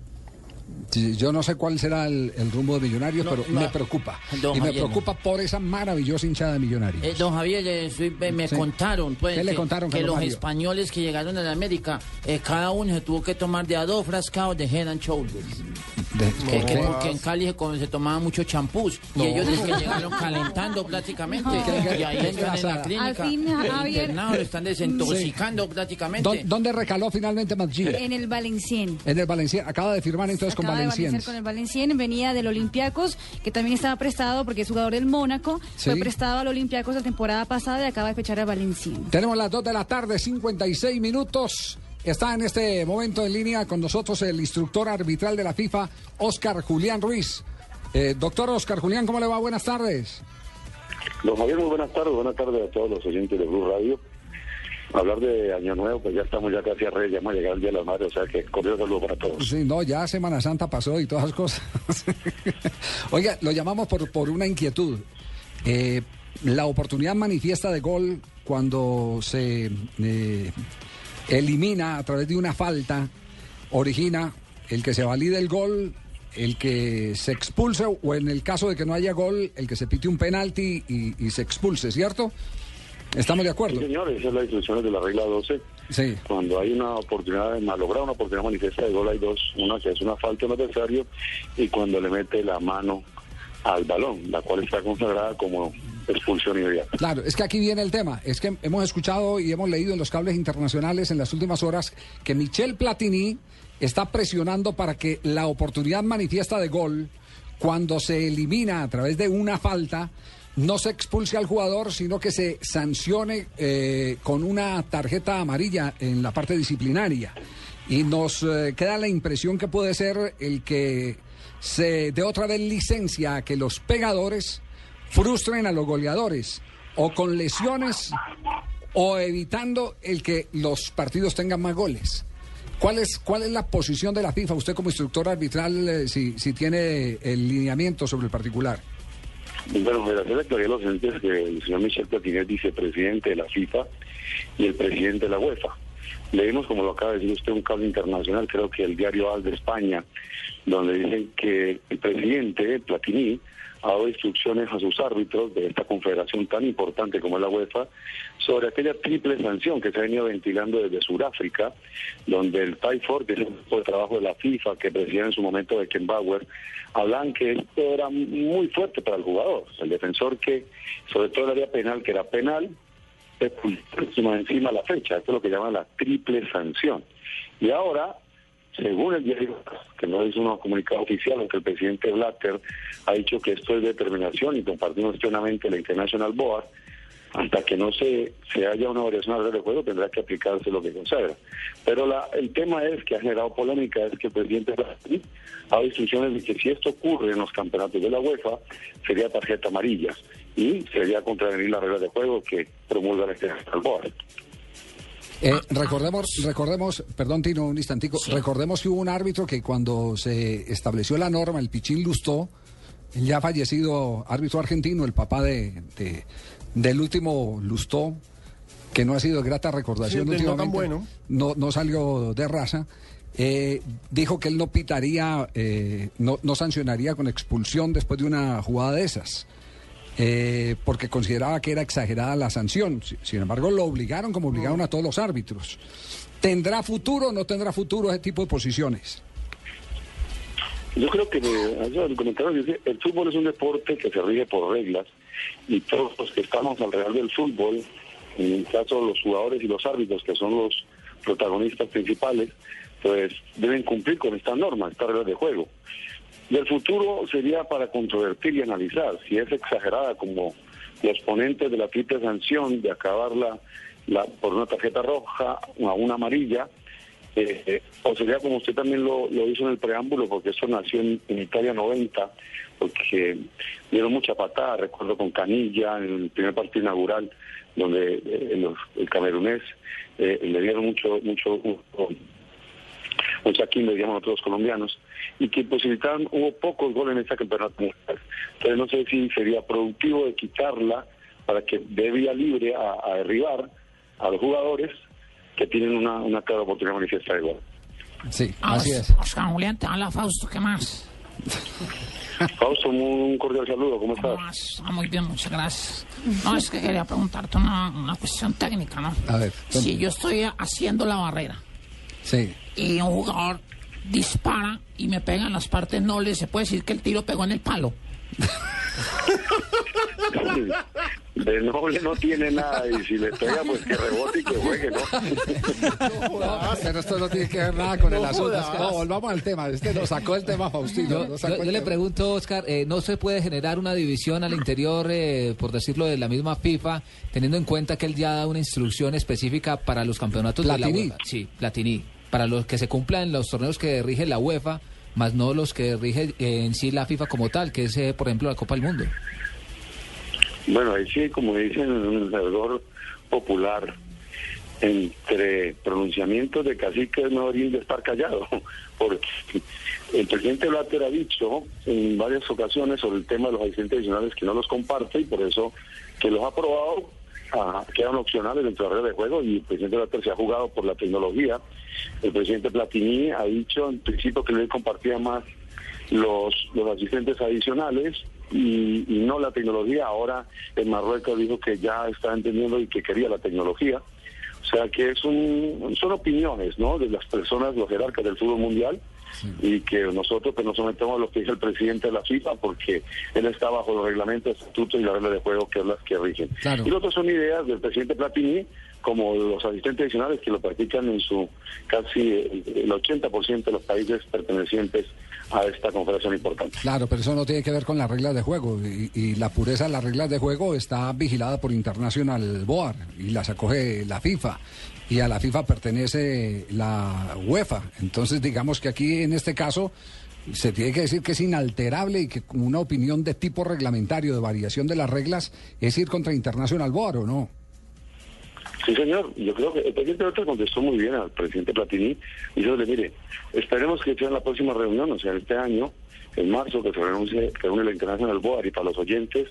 Sí, Yo no sé cuál será el, el rumbo de Millonarios, No, pero no. me preocupa. Y me Javier, preocupa por esa maravillosa hinchada de Millonarios. Eh, don Javier, eh, soy- me Sí. contaron, pues, ¿Qué le que, contaron, que los Mario? españoles que llegaron a la América, eh, cada uno se tuvo que tomar de a dos frascados de Head and Shoulders. De- Que, ¿por que porque en Cali se, tomaban mucho champús No. y ellos dicen que llegaron calentando prácticamente y ahí están en la clínica Al fin, lo están desintoxicando prácticamente. ¿Dó- ¿Dónde recaló finalmente Maggi? En el Valencien. En el Valenciennes. Acaba de firmar entonces con Valenciennes. Valenciennes con el Valenciennes, venía del Olympiacos, que también estaba prestado porque es jugador del Mónaco, Sí. fue prestado al Olympiacos la temporada pasada y acaba de fechar a Valenciennes. Tenemos las 2 de la tarde, 56 minutos. Está en este momento en línea con nosotros el instructor arbitral de la FIFA, Oscar Julián Ruiz. Eh, doctor Oscar Julián, ¿cómo le va? Buenas tardes. Don Javier, muy buenas tardes. Buenas tardes a todos los oyentes de Blue Radio. Hablar de Año Nuevo, pues ya estamos ya casi a Reyes, ya hemos llegado el Día de la Madre, o sea que cordial saludo para todos. Sí, no, ya Semana Santa pasó y todas esas cosas. Oiga, lo llamamos por, por una inquietud. Eh, la oportunidad manifiesta de gol cuando se eh, elimina a través de una falta, origina el que se valide el gol, el que se expulse o en el caso de que no haya gol, el que se pite un penalti y se expulse, ¿cierto? Estamos de acuerdo. Sí, señores, esa es la instrucción de la regla 12. Sí. Cuando hay una oportunidad de malograr una oportunidad manifiesta de gol, hay dos. Una que es una falta a un adversario y cuando le mete la mano al balón, la cual está consagrada como expulsión inmediata. Claro, es que aquí viene el tema. Es que hemos escuchado y hemos leído en los cables internacionales en las últimas horas que Michel Platini está presionando para que la oportunidad manifiesta de gol, cuando se elimina a través de una falta, no se expulse al jugador, sino que se sancione eh, con una tarjeta amarilla en la parte disciplinaria. Y nos eh, queda la impresión que puede ser el que se dé otra vez licencia a que los pegadores frustren a los goleadores, o con lesiones, o evitando el que los partidos tengan más goles. ¿Cuál es, ¿Cuál es la posición de la FIFA? Usted como instructor arbitral, eh, si, si tiene el lineamiento sobre el particular. Bueno, me hacer aclarar los entes que el señor Michel Platini es vicepresidente de la FIFA y el presidente de la UEFA. Leímos, como lo acaba de decir usted, un cable internacional, creo que el diario Al de España, donde dicen que el presidente Platini ha dado instrucciones a sus árbitros de esta confederación tan importante como es la UEFA sobre aquella triple sanción que se ha venido ventilando desde Sudáfrica, donde el TAIFOR, que es el grupo de trabajo de la FIFA que presidía en su momento de Bauer, hablan que esto era muy fuerte para el jugador, el defensor que, sobre todo el área penal, que era penal, encima encima la fecha, esto es lo que llaman la triple sanción. Y ahora según el diario, que no es un comunicado oficial, aunque el presidente Blatter ha dicho que esto es determinación y compartimos plenamente la International Board, hasta que no se, se haya una variación al de juego tendrá que aplicarse lo que consagra. Pero el tema es que ha generado polémica, es que el presidente Blatter ha dado instrucciones de que si esto ocurre en los campeonatos de la UEFA, sería tarjeta amarilla y sería contravenir las reglas de juego que promulga la International Board. Eh, recordemos, recordemos, perdón Tino, un instantico, recordemos que hubo un árbitro que cuando se estableció la norma, el Pichín Lustó, el ya fallecido árbitro argentino, el papá de, del último Lustó, que no ha sido de grata recordación últimamente, no, no, salió de raza, eh, dijo que él no pitaría, eh, no, no sancionaría con expulsión después de una jugada de esas. Eh, porque consideraba que era exagerada la sanción. Sin embargo, lo obligaron como obligaron a todos los árbitros. ¿Tendrá futuro o no tendrá futuro ese tipo de posiciones? Yo creo que el fútbol es un deporte que se rige por reglas y todos los que estamos alrededor del fútbol, en el caso de los jugadores y los árbitros, que son los protagonistas principales, pues deben cumplir con esta norma, esta regla de juego. Y el futuro sería para controvertir y analizar. Si es exagerada como los ponentes de la triple sanción de acabarla la, por una tarjeta roja a una amarilla, eh, o sería como usted también lo, hizo en el preámbulo, porque eso nació en, Italia 90, porque dieron mucha patada, recuerdo con Canilla en el primer partido inaugural, donde eh, el camerunés eh, le dieron mucho, mucho, mucha quimio, digamos nosotros colombianos, y que posibilitaban, hubo pocos goles en esta campeonato Entonces no sé si sería productivo de quitarla para que dé vía libre a, derribar a los jugadores que tienen una, una clara oportunidad manifiesta de gol. Sí, ah, así es. Oscar Julián, te habla Fausto, ¿qué más? Fausto, un cordial saludo, ¿cómo estás? Ah, muy bien, muchas gracias. No, es que quería preguntarte una, una cuestión técnica, ¿no? A ver. Si yo estoy haciendo la barrera sí. y un jugador dispara y me pega en las partes nobles, se puede decir que el tiro pegó en el palo. De noble no tiene nada y si le pega pues que rebote y que juegue, ¿no? pero esto no tiene que ver nada con el asunto. No, volvamos al tema. Este nos sacó el tema Faustino. Yo, le pregunto, Oscar, eh, ¿no se puede generar una división al interior, eh, por decirlo, de la misma FIFA, teniendo en cuenta que él ya da una instrucción específica para los campeonatos de la UEFA? Sí, Platini para los que se cumplan los torneos que rige la UEFA, más no los que rige eh, en sí la FIFA como tal, que es, eh, por ejemplo, la Copa del Mundo. Bueno, ahí sí, como dicen un alrededor popular, entre pronunciamientos de cacique es mejor ir de estar callado, porque el presidente Blatter ha dicho en varias ocasiones sobre el tema de los asistentes adicionales que no los comparte y por eso que los ha aprobado quedan opcionales dentro de la red de juego y el presidente Blatter se ha jugado por la tecnología. El presidente Platini ha dicho en principio que le compartía más los, los asistentes adicionales y, no la tecnología. Ahora en Marruecos dijo que ya está entendiendo y que quería la tecnología. O sea que es un, son opiniones, ¿no? De las personas, los jerarcas del fútbol mundial, y que nosotros pues, nos sometemos a lo que dice el presidente de la FIFA porque él está bajo los reglamentos, estatutos y la regla de juego que es las que rigen. Y lo otro son ideas del presidente Platini como los asistentes adicionales que lo practican en su casi el, el 80% de los países pertenecientes a esta confederación importante. Claro, pero eso no tiene que ver con las reglas de juego y, y la pureza de las reglas de juego está vigilada por International Board y las acoge la FIFA y a la FIFA pertenece la UEFA. Entonces digamos que aquí en este caso se tiene que decir que es inalterable y que una opinión de tipo reglamentario de variación de las reglas es ir contra International Board o no. Sí, señor. Yo creo que el presidente Berta contestó muy bien al presidente Platini diciéndole, mire, esperemos que sea en la próxima reunión, o sea, este año, en marzo, que se reúne, reúne la International Board y para los oyentes,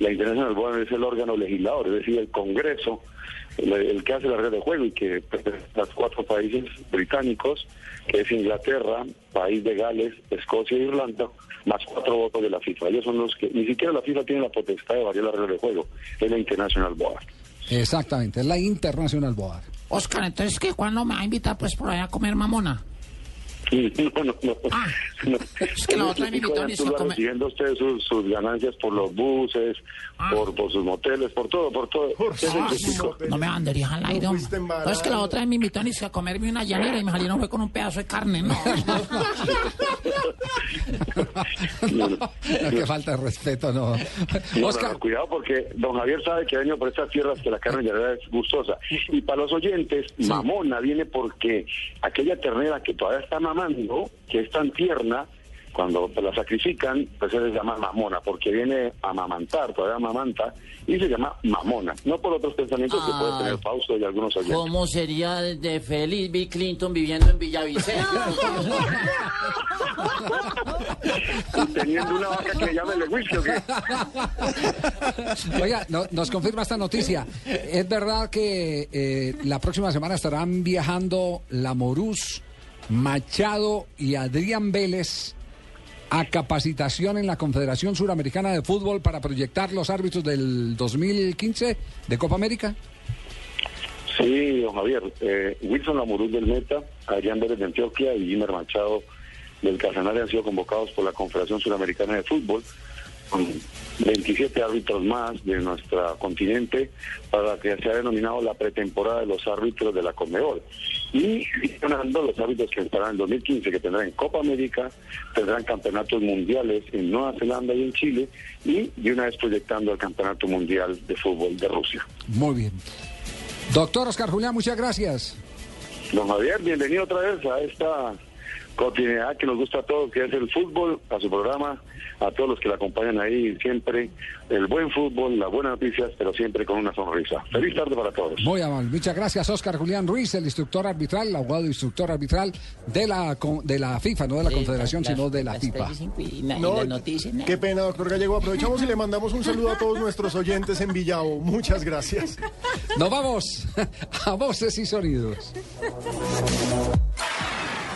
la International Board es el órgano legislador, es decir, el Congreso, el, el que hace la red de juego y que pertenece a los cuatro países británicos, que es Inglaterra, País de Gales, Escocia e Irlanda, más cuatro votos de la FIFA. Ellos son los que, ni siquiera la FIFA tiene la potestad de variar la regla de juego, es la International Board. Exactamente, es la International Board. Oscar, entonces, ¿qué? ¿Cuándo me va a invitar pues por allá a comer mamona? No, no, no. Ah, es que la otra vas recibiendo usted sus, sus ganancias por los buses, por, por sus moteles, por todo, por todo. El Ah, chico. no me banderías al aire. No, es que la otra vez me invitó a comerme una llanera y me salieron fue con un pedazo de carne, ¿no? Qué falta de respeto, no. No, Oscar, no, no, cuidado porque don Javier sabe que ha venido por estas tierras que la carne llanera es gustosa. Y para los oyentes, mamona viene porque aquella ternera que todavía está mamando, que es tan tierna, cuando la sacrifican, pues se les llama mamona, porque viene a amamantar, todavía amamanta, y se llama mamona. No por otros pensamientos que puede tener Fausto y algunos oyentes. ¿Cómo sería de feliz Bill Clinton viviendo en Villavicencio? Y teniendo una vaca que le llame el whisky, ¿o qué? Oiga, no- nos confirma esta noticia. ¿Es verdad que eh, la próxima semana estarán viajando la Morús, Machado y Adrián Vélez a capacitación en la Confederación Suramericana de Fútbol para proyectar los árbitros del 2015 de Copa América? Sí, don Javier. Eh, Wilson Lamuruz del Meta, Adrián Vélez de Antioquia y Jimmer Machado del Casanare han sido convocados por la Confederación Suramericana de Fútbol, con 27 árbitros más de nuestro continente, para que se ha denominado la pretemporada de los árbitros de la Conmebol. Y ganando los árbitros que estarán en 2015, que tendrán en Copa América, tendrán campeonatos mundiales en Nueva Zelanda y en Chile, y de una vez proyectando el Campeonato Mundial de Fútbol de Rusia. Muy bien. Doctor Oscar Julián, muchas gracias. Don Javier, bienvenido otra vez a esta continuidad que nos gusta a todos, que es el fútbol, a su programa, a todos los que la acompañan ahí siempre, el buen fútbol, las buenas noticias, pero siempre con una sonrisa. Feliz tarde para todos. Muy amable. Muchas gracias, Oscar Julián Ruiz, el instructor arbitral, el abogado instructor arbitral de la, de la FIFA, no de la Confederación, sino de la FIFA. No, Qué pena, doctor Gallego. Aprovechamos y le mandamos un saludo a todos nuestros oyentes en Villavo. Muchas gracias. Nos vamos a voces y sonidos.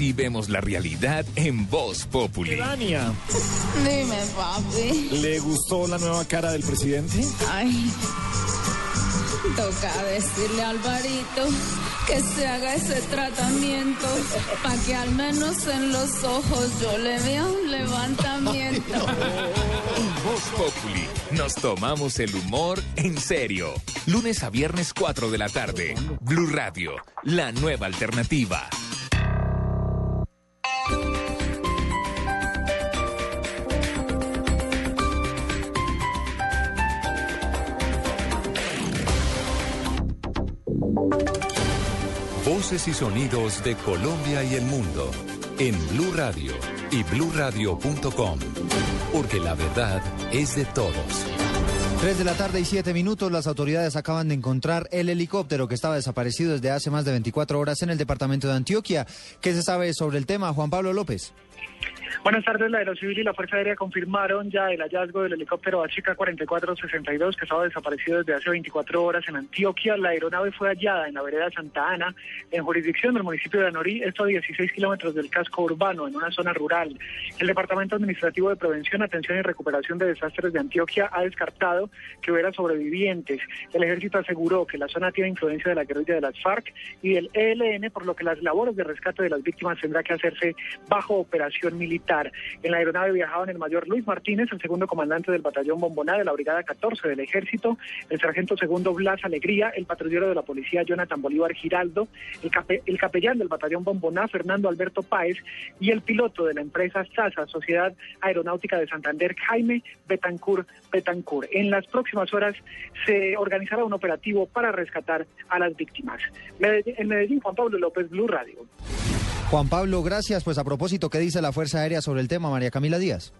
Así vemos la realidad en Voz Populi. Melania, Dime, papi. ¿le gustó la nueva cara del presidente? Ay. Toca decirle a Alvarito que se haga ese tratamiento para que al menos en los ojos yo le vea un levantamiento. Voz Populi, nos tomamos el humor en serio. Lunes a viernes 4 de la tarde. Blue Radio, la nueva alternativa. Y sonidos de Colombia y el mundo en Blue Radio y bluradio.com, porque la verdad es de todos. 3 de la tarde y 7 minutos, las autoridades acaban de encontrar el helicóptero que estaba desaparecido desde hace más de 24 horas en el departamento de Antioquia. ¿Qué se sabe sobre el tema, Juan Pablo López? Buenas tardes, la Aerocivil y la Fuerza Aérea confirmaron ya el hallazgo del helicóptero HK-4462 que estaba desaparecido desde hace 24 horas en Antioquia. La aeronave fue hallada en la vereda Santa Ana, en jurisdicción del municipio de Anorí, esto a 16 kilómetros del casco urbano, en una zona rural. El Departamento Administrativo de Prevención, Atención y Recuperación de Desastres de Antioquia ha descartado que hubiera sobrevivientes. El ejército aseguró que la zona tiene influencia de la guerrilla de las FARC y del ELN, por lo que las labores de rescate de las víctimas tendrá que hacerse bajo operación militar. En la aeronave viajaban el mayor Luis Martínez, el segundo comandante del batallón Bomboná de la Brigada 14 del Ejército, el sargento segundo Blas Alegría, el patrullero de la policía Jonathan Bolívar Giraldo, el, el capellán del batallón Bomboná Fernando Alberto Páez y el piloto de la empresa SASA, Sociedad Aeronáutica de Santander, Jaime Betancur Betancur. En las próximas horas se organizará un operativo para rescatar a las víctimas. En Medellín, Juan Pablo López, Blue Radio. Juan Pablo, gracias. Pues a propósito, ¿qué dice la Fuerza Aérea sobre el tema, María Camila Díaz?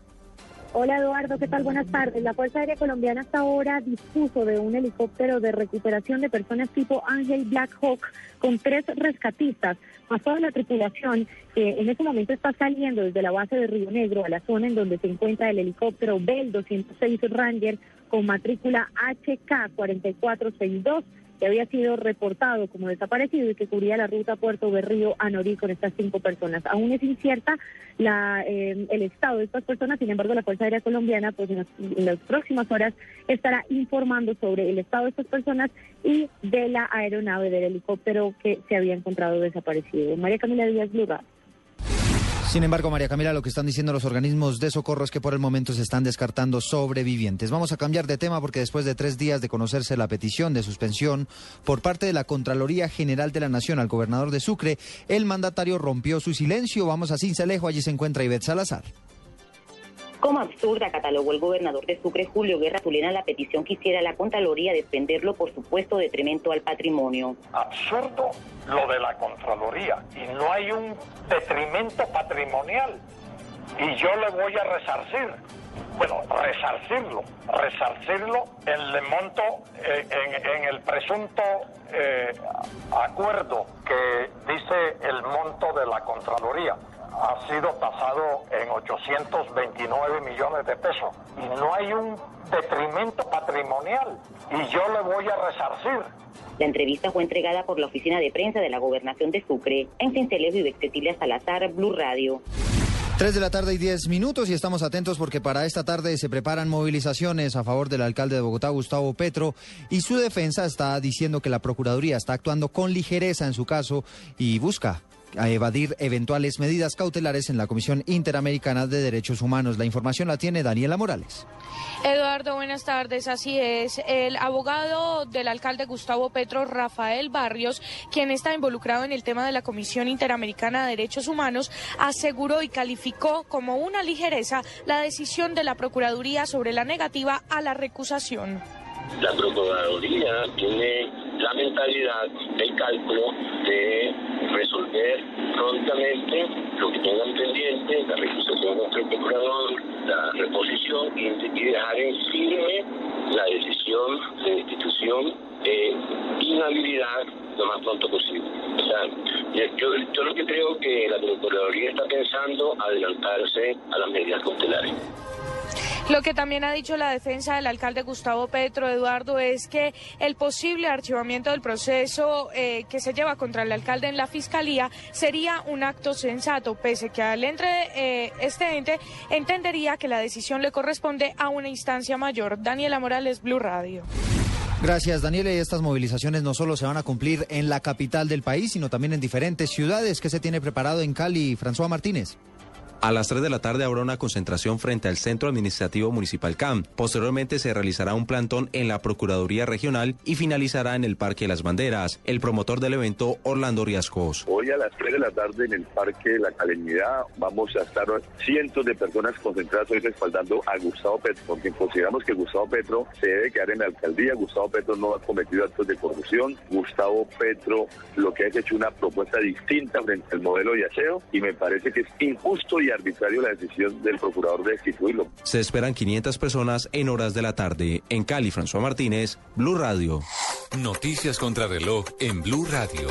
Hola Eduardo, ¿qué tal? Buenas tardes. La Fuerza Aérea Colombiana hasta ahora dispuso de un helicóptero de recuperación de personas tipo Ángel Black Hawk con tres rescatistas, más toda la tripulación que en este momento está saliendo desde la base de Río Negro a la zona en donde se encuentra el helicóptero Bell 206 Ranger con matrícula HK 4462 que había sido reportado como desaparecido y que cubría la ruta Puerto Berrío a Norí con estas cinco personas. Aún es incierta la, eh, el estado de estas personas, sin embargo la Fuerza Aérea Colombiana pues en las, próximas horas estará informando sobre el estado de estas personas y de la aeronave del helicóptero que se había encontrado desaparecido. María Camila Díaz Lugar. Sin embargo, María Camila, lo que están diciendo los organismos de socorro es que por el momento se están descartando sobrevivientes. Vamos a cambiar de tema porque después de tres días de conocerse la petición de suspensión por parte de la Contraloría General de la Nación al gobernador de Sucre, el mandatario rompió su silencio. Vamos a Cincelejo, allí se encuentra Ivette Salazar. Como absurda catalogó el gobernador de Sucre, Julio Guerra Zulena, la petición que hiciera la Contraloría de extenderlo por supuesto detrimento al patrimonio. Absurdo lo de la Contraloría y no hay un detrimento patrimonial y yo le voy a resarcir. Bueno, resarcirlo, resarcirlo en el monto, eh, en, el presunto eh, acuerdo que dice el monto de la Contraloría ha sido tasado en 829 millones de pesos y no hay un detrimento patrimonial y yo le voy a resarcir. La entrevista fue entregada por la oficina de prensa de la gobernación de Sucre en Cincelejo y Cecilia Salazar, Blue Radio. 3 de la tarde y 10 minutos y estamos atentos porque para esta tarde se preparan movilizaciones a favor del alcalde de Bogotá, Gustavo Petro, y su defensa está diciendo que la Procuraduría está actuando con ligereza en su caso y busca a evadir eventuales medidas cautelares en la Comisión Interamericana de Derechos Humanos. La información la tiene Daniela Morales. Eduardo, buenas tardes. Así es. El abogado del alcalde Gustavo Petro, Rafael Barrios, quien está involucrado en el tema de la Comisión Interamericana de Derechos Humanos, aseguró y calificó como una ligereza la decisión de la Procuraduría sobre la negativa a la recusación. La Procuraduría tiene la mentalidad, el cálculo de resolver prontamente lo que tengan pendiente, la recusación contra el procurador, la reposición y, dejar en firme la decisión de institución de inhabilidad lo más pronto posible. O sea, yo, yo lo que creo que la Procuraduría está pensando adelantarse a las medidas cautelares. Lo que también ha dicho la defensa del alcalde Gustavo Petro, Eduardo, es que el posible archivamiento del proceso eh, que se lleva contra el alcalde en la fiscalía sería un acto sensato, pese que al entre eh, este ente entendería que la decisión le corresponde a una instancia mayor. Daniela Morales, Blue Radio. Gracias, Daniela. Y estas movilizaciones no solo se van a cumplir en la capital del país, sino también en diferentes ciudades. ¿Qué se tiene preparado en Cali, François Martínez? A las 3 de la tarde habrá una concentración frente al Centro Administrativo Municipal CAM. Posteriormente se realizará un plantón en la Procuraduría Regional y finalizará en el Parque Las Banderas. El promotor del evento, Orlando Riascos. Hoy a las 3 de la tarde en el Parque de la Calenidad vamos a estar cientos de personas concentradas hoy respaldando a Gustavo Petro, porque consideramos que Gustavo Petro se debe quedar en la alcaldía. Gustavo Petro no ha cometido actos de corrupción. Gustavo Petro lo que ha hecho una propuesta distinta frente al modelo de aseo y me parece que es injusto y arbitrario la decisión del procurador de destituirlo. Se esperan 500 personas en horas de la tarde. En Cali, François Martínez, Blue Radio. Noticias contra reloj en Blue Radio.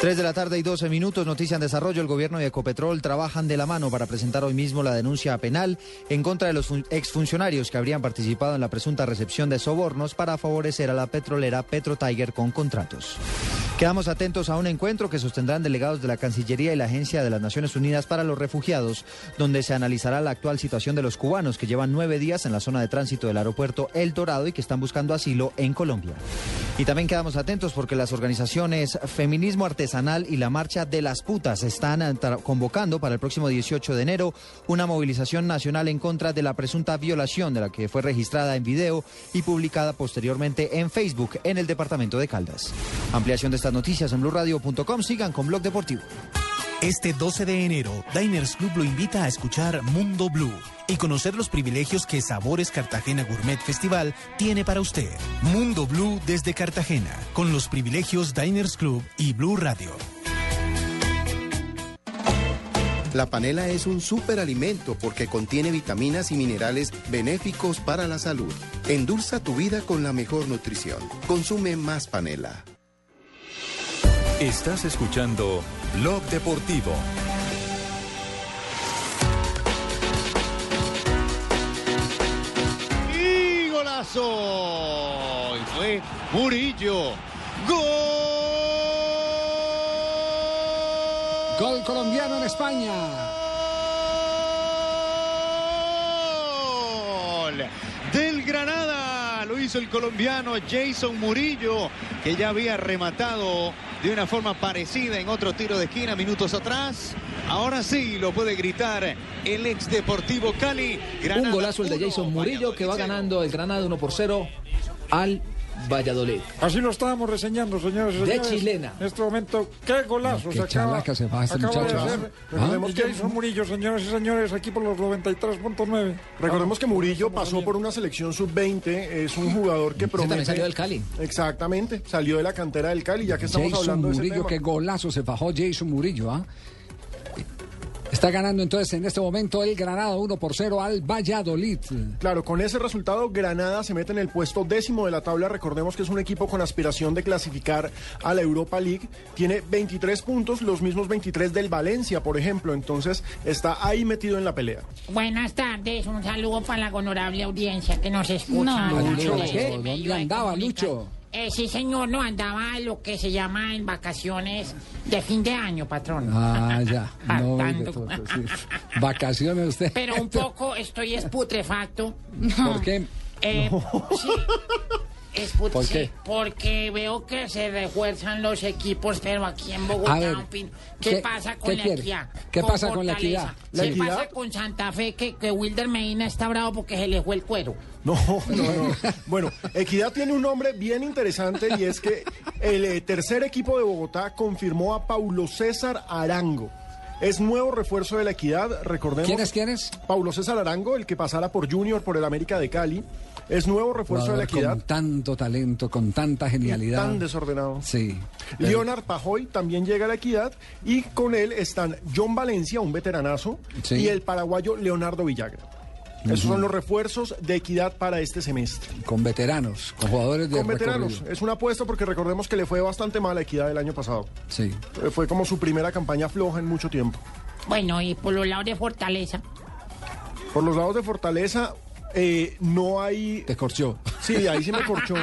3 de la tarde y 12 minutos, noticia en desarrollo. El gobierno y Ecopetrol trabajan de la mano para presentar hoy mismo la denuncia penal en contra de los fun- exfuncionarios que habrían participado en la presunta recepción de sobornos para favorecer a la petrolera Petro Tiger con contratos. Quedamos atentos a un encuentro que sostendrán delegados de la Cancillería y la Agencia de las Naciones Unidas para los Refugiados, donde se analizará la actual situación de los cubanos que llevan nueve días en la zona de tránsito del aeropuerto El Dorado y que están buscando asilo en Colombia. Y también quedamos atentos porque las organizaciones Feminismo Artesanal y la Marcha de las Putas están convocando para el próximo 18 de enero una movilización nacional en contra de la presunta violación de la que fue registrada en video y publicada posteriormente en Facebook en el departamento de Caldas. Ampliación de noticias en blurradio.com. Sigan con Blog Deportivo. Este 12 de enero, Diners Club lo invita a escuchar Mundo Blue y conocer los privilegios que Sabores Cartagena Gourmet Festival tiene para usted. Mundo Blue desde Cartagena, con los privilegios Diners Club y Blue Radio. La panela es un superalimento porque contiene vitaminas y minerales benéficos para la salud. Endulza tu vida con la mejor nutrición. Consume más panela. Estás escuchando Blog Deportivo. ¡Y golazo! Y fue Murillo. ¡Gol! Gol colombiano en España. Gol del Granada. Lo hizo el colombiano Jason Murillo, que ya había rematado de una forma parecida en otro tiro de esquina minutos atrás. Ahora sí lo puede gritar el ex Deportivo Cali. Granada Un golazo el de Jason Murillo que va ganando el Granada 1 por 0 al Valladolid. Así lo estábamos reseñando, señores. y De señores. chilena. En este momento, qué golazo Qué se acaba, chalaca se va este acaba muchacho, de ¿ah? hacer. ¿Ah? Recordemos que Jason Murillo, señores y señores, aquí por los 93.9. Recordemos que Murillo pasó por una selección sub-20, es un jugador que promete... también salió del Cali. Exactamente, salió de la cantera del Cali, ya que estamos Jason hablando de ese Murillo, tema. qué golazo se bajó Jason Murillo, ¿ah? Está ganando entonces en este momento el Granada 1 por 0 al Valladolid. Claro, con ese resultado Granada se mete en el puesto décimo de la tabla. Recordemos que es un equipo con aspiración de clasificar a la Europa League. Tiene 23 puntos, los mismos 23 del Valencia, por ejemplo. Entonces está ahí metido en la pelea. Buenas tardes, un saludo para la honorable audiencia que nos escucha. No, Lucho, Este ¿dónde andaba. Lucho? Eh, sí, señor, no andaba lo que se llama en vacaciones de fin de año, patrón. Ah, ya. No, todo, sí. Vacaciones usted. Pero un poco estoy es putrefacto. ¿Por qué? Eh, sí, es put- ¿Por sí, qué? porque veo que se refuerzan los equipos, pero aquí en Bogotá, ver, ¿qué, ¿qué- pasa con qué la quiere? equidad? ¿Qué pasa con la equidad? ¿La ¿Qué equidad? pasa con Santa Fe que, que Wilder Medina está bravo porque se le fue el cuero? No, no, no. Bueno, Equidad tiene un nombre bien interesante y es que el eh, tercer equipo de Bogotá confirmó a Paulo César Arango. Es nuevo refuerzo de la Equidad, recordemos. ¿Quién es, quién es? Paulo César Arango, el que pasara por Junior, por el América de Cali. Es nuevo refuerzo de la Equidad. Con tanto talento, con tanta genialidad. Tan desordenado. Sí. Leonard Pajoy también llega a la equidad y con él están John Valencia, un veteranazo, Sí. y el paraguayo Leonardo Villagra. Esos son los refuerzos de equidad para este semestre. Con veteranos, con jugadores de Con veteranos. recorrido. Es una apuesta porque recordemos que le fue bastante mal a equidad el año pasado. Sí. Eh, Fue como su primera campaña floja en mucho tiempo. Bueno, y por los lados de Fortaleza. Por los lados de Fortaleza, eh, no hay. Te corchó. Sí, ahí sí me corchó.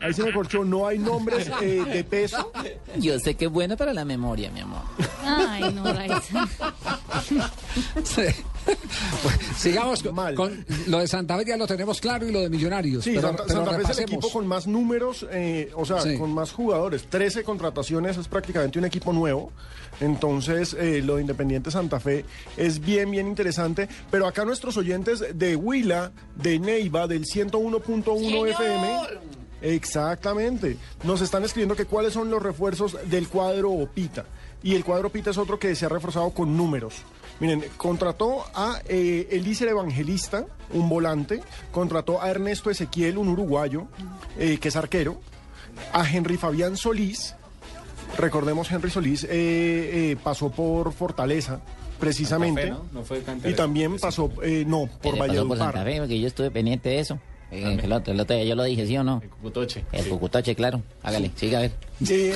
Ahí sí me corchó. No hay nombres eh, de peso. Yo sé que es bueno para la memoria, mi amor. Ay, no, Raiza. Sí. Pues, sigamos con, con lo de Santa Fe, ya lo tenemos claro, y lo de Millonarios. Sí, pero, Santa, pero Santa Fe es el equipo con más números, eh, o sea, Sí. con más jugadores. 13 contrataciones es prácticamente un equipo nuevo. Entonces, eh, lo de Independiente Santa Fe es bien, bien interesante. Pero acá nuestros oyentes de Huila, de Neiva, del 101.1 FM. Exactamente. Nos están escribiendo que cuáles son los refuerzos del cuadro Pita. Y el cuadro Pita es otro que se ha reforzado con números. Miren, contrató a eh, Elícer Evangelista, un volante, contrató a Ernesto Ezequiel, un uruguayo, eh, que es arquero, a Henry Fabián Solís, recordemos Henry Solís, eh, eh, pasó por Fortaleza, precisamente, Fe, ¿no? No fue cantera. y también pasó, eh, no, por Eh, pasó por Santa Valledupar. Fe, porque yo estuve pendiente de eso. Eh, el otro, el otro yo lo dije, ¿sí o no? El Cucutoche. El Cucutoche, claro. Hágale, siga a ver. Eh,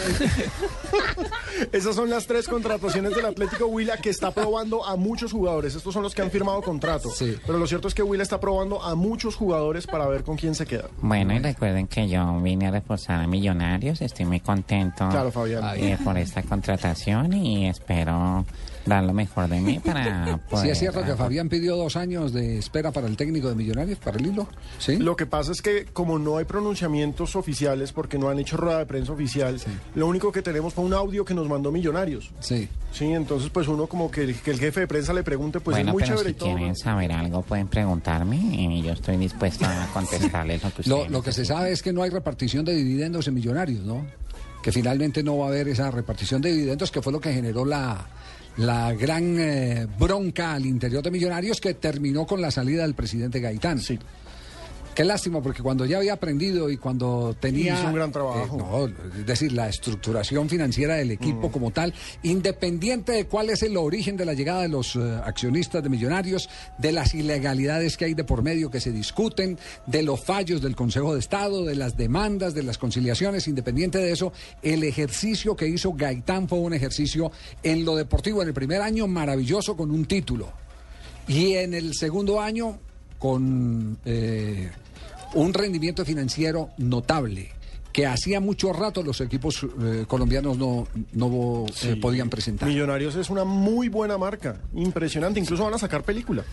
esas son las tres contrataciones del Atlético Huila que está probando a muchos jugadores. Estos son los que han firmado contrato. Pero lo cierto es que Huila está probando a muchos jugadores para ver con quién se queda. Bueno, y recuerden que yo vine a reforzar a Millonarios. Estoy muy contento Claro, Fabián. eh, por esta contratación y espero dar lo mejor de mí para poder... Sí, es cierto que Fabián pidió dos años de espera para el técnico de Millonarios, para el hilo. Sí. Lo que pasa es que como no hay pronunciamientos oficiales porque no han hecho rueda de prensa oficial, lo único que tenemos fue un audio que nos mandó Millonarios. Sí. Sí, entonces pues uno como que, el- que el jefe de prensa le pregunte, pues bueno, es muy pero chévere si y todo. quieren saber algo pueden preguntarme y yo estoy dispuesto a contestarles lo que ustedes Lo, lo que se sabe es que no hay repartición de dividendos en Millonarios, ¿no? Que finalmente no va a haber esa repartición de dividendos, que fue lo que generó la, la gran eh, bronca al interior de Millonarios, que terminó con la salida del presidente Gaitán. Sí. Qué lástima, porque cuando ya había aprendido y cuando tenía... Hizo un gran trabajo. eh, no, es decir, la estructuración financiera del equipo como tal, independiente de cuál es el origen de la llegada de los eh, accionistas de Millonarios, de las ilegalidades que hay de por medio que se discuten, de los fallos del Consejo de Estado, de las demandas, de las conciliaciones, independiente de eso, el ejercicio que hizo Gaitán fue un ejercicio en lo deportivo en el primer año maravilloso con un título. Y en el segundo año con eh, un rendimiento financiero notable que hacía mucho rato los equipos eh, colombianos no, no eh, Sí. podían presentar. Millonarios es una muy buena marca, impresionante. Incluso van a sacar película.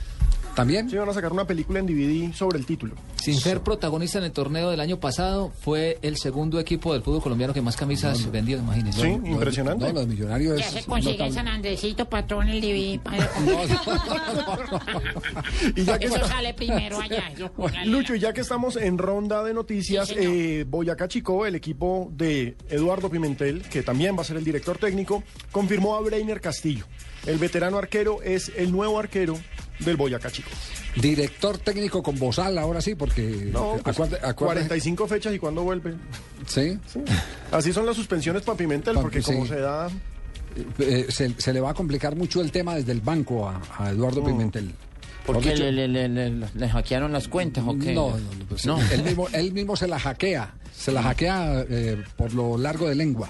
¿También? Sí, van a sacar una película en DVD sobre el título. Sin ser protagonista en el torneo del año pasado, fue el segundo equipo del fútbol colombiano que más camisas vendió, imagínense. Sí, No, impresionante. No, lo de Millonarios Ya se consigue San Andresito, patrón, el DVD. para- Y ya que Eso está- sale primero allá. yo- Lucho, y ya que estamos en ronda de noticias, eh, Boyacá Chico, el equipo de Eduardo Pimentel, que también va a ser el director técnico, confirmó a Breiner Castillo. El veterano arquero es el nuevo arquero del Boyacá Chico. Director técnico con Bozal, ahora sí, porque... No, pues, acuerde- acuerde- 45 fechas y cuándo vuelve. ¿Sí? Así son las suspensiones para Pimentel, Pa- porque como se da... Eh, se, se le va a complicar mucho el tema desde el banco a, a Eduardo. Pimentel. ¿Por le, le, le, le- le hackearon las cuentas o qué? No, no, no, pues, No. Él, mismo, él mismo se la hackea, se la hackea eh, por lo largo de lengua.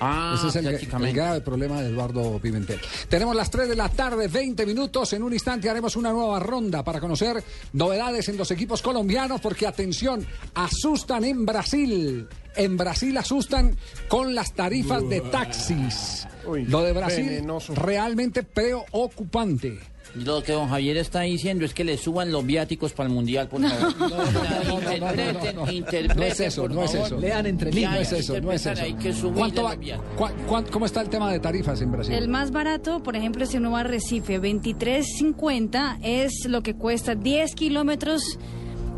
Ah, Ese es el, el grave problema de Eduardo Pimentel. Tenemos las 3 de la tarde, 20 minutos. En un instante haremos una nueva ronda para conocer novedades en los equipos colombianos, porque atención, asustan en Brasil. En Brasil asustan con las tarifas de taxis. Lo de Brasil venenoso. realmente preocupante. Lo que don Javier está diciendo es que le suban los viáticos para el mundial, por favor. interpreten, interpreten. No es eso, no es eso. Lean entre líneas. No es eso, no es eso. Hay que ¿Cuánto va- cuán- ¿Cómo está el tema de tarifas en Brasil? El más barato, por ejemplo, si uno va a Recife, 23.50 es lo que cuesta 10 kilómetros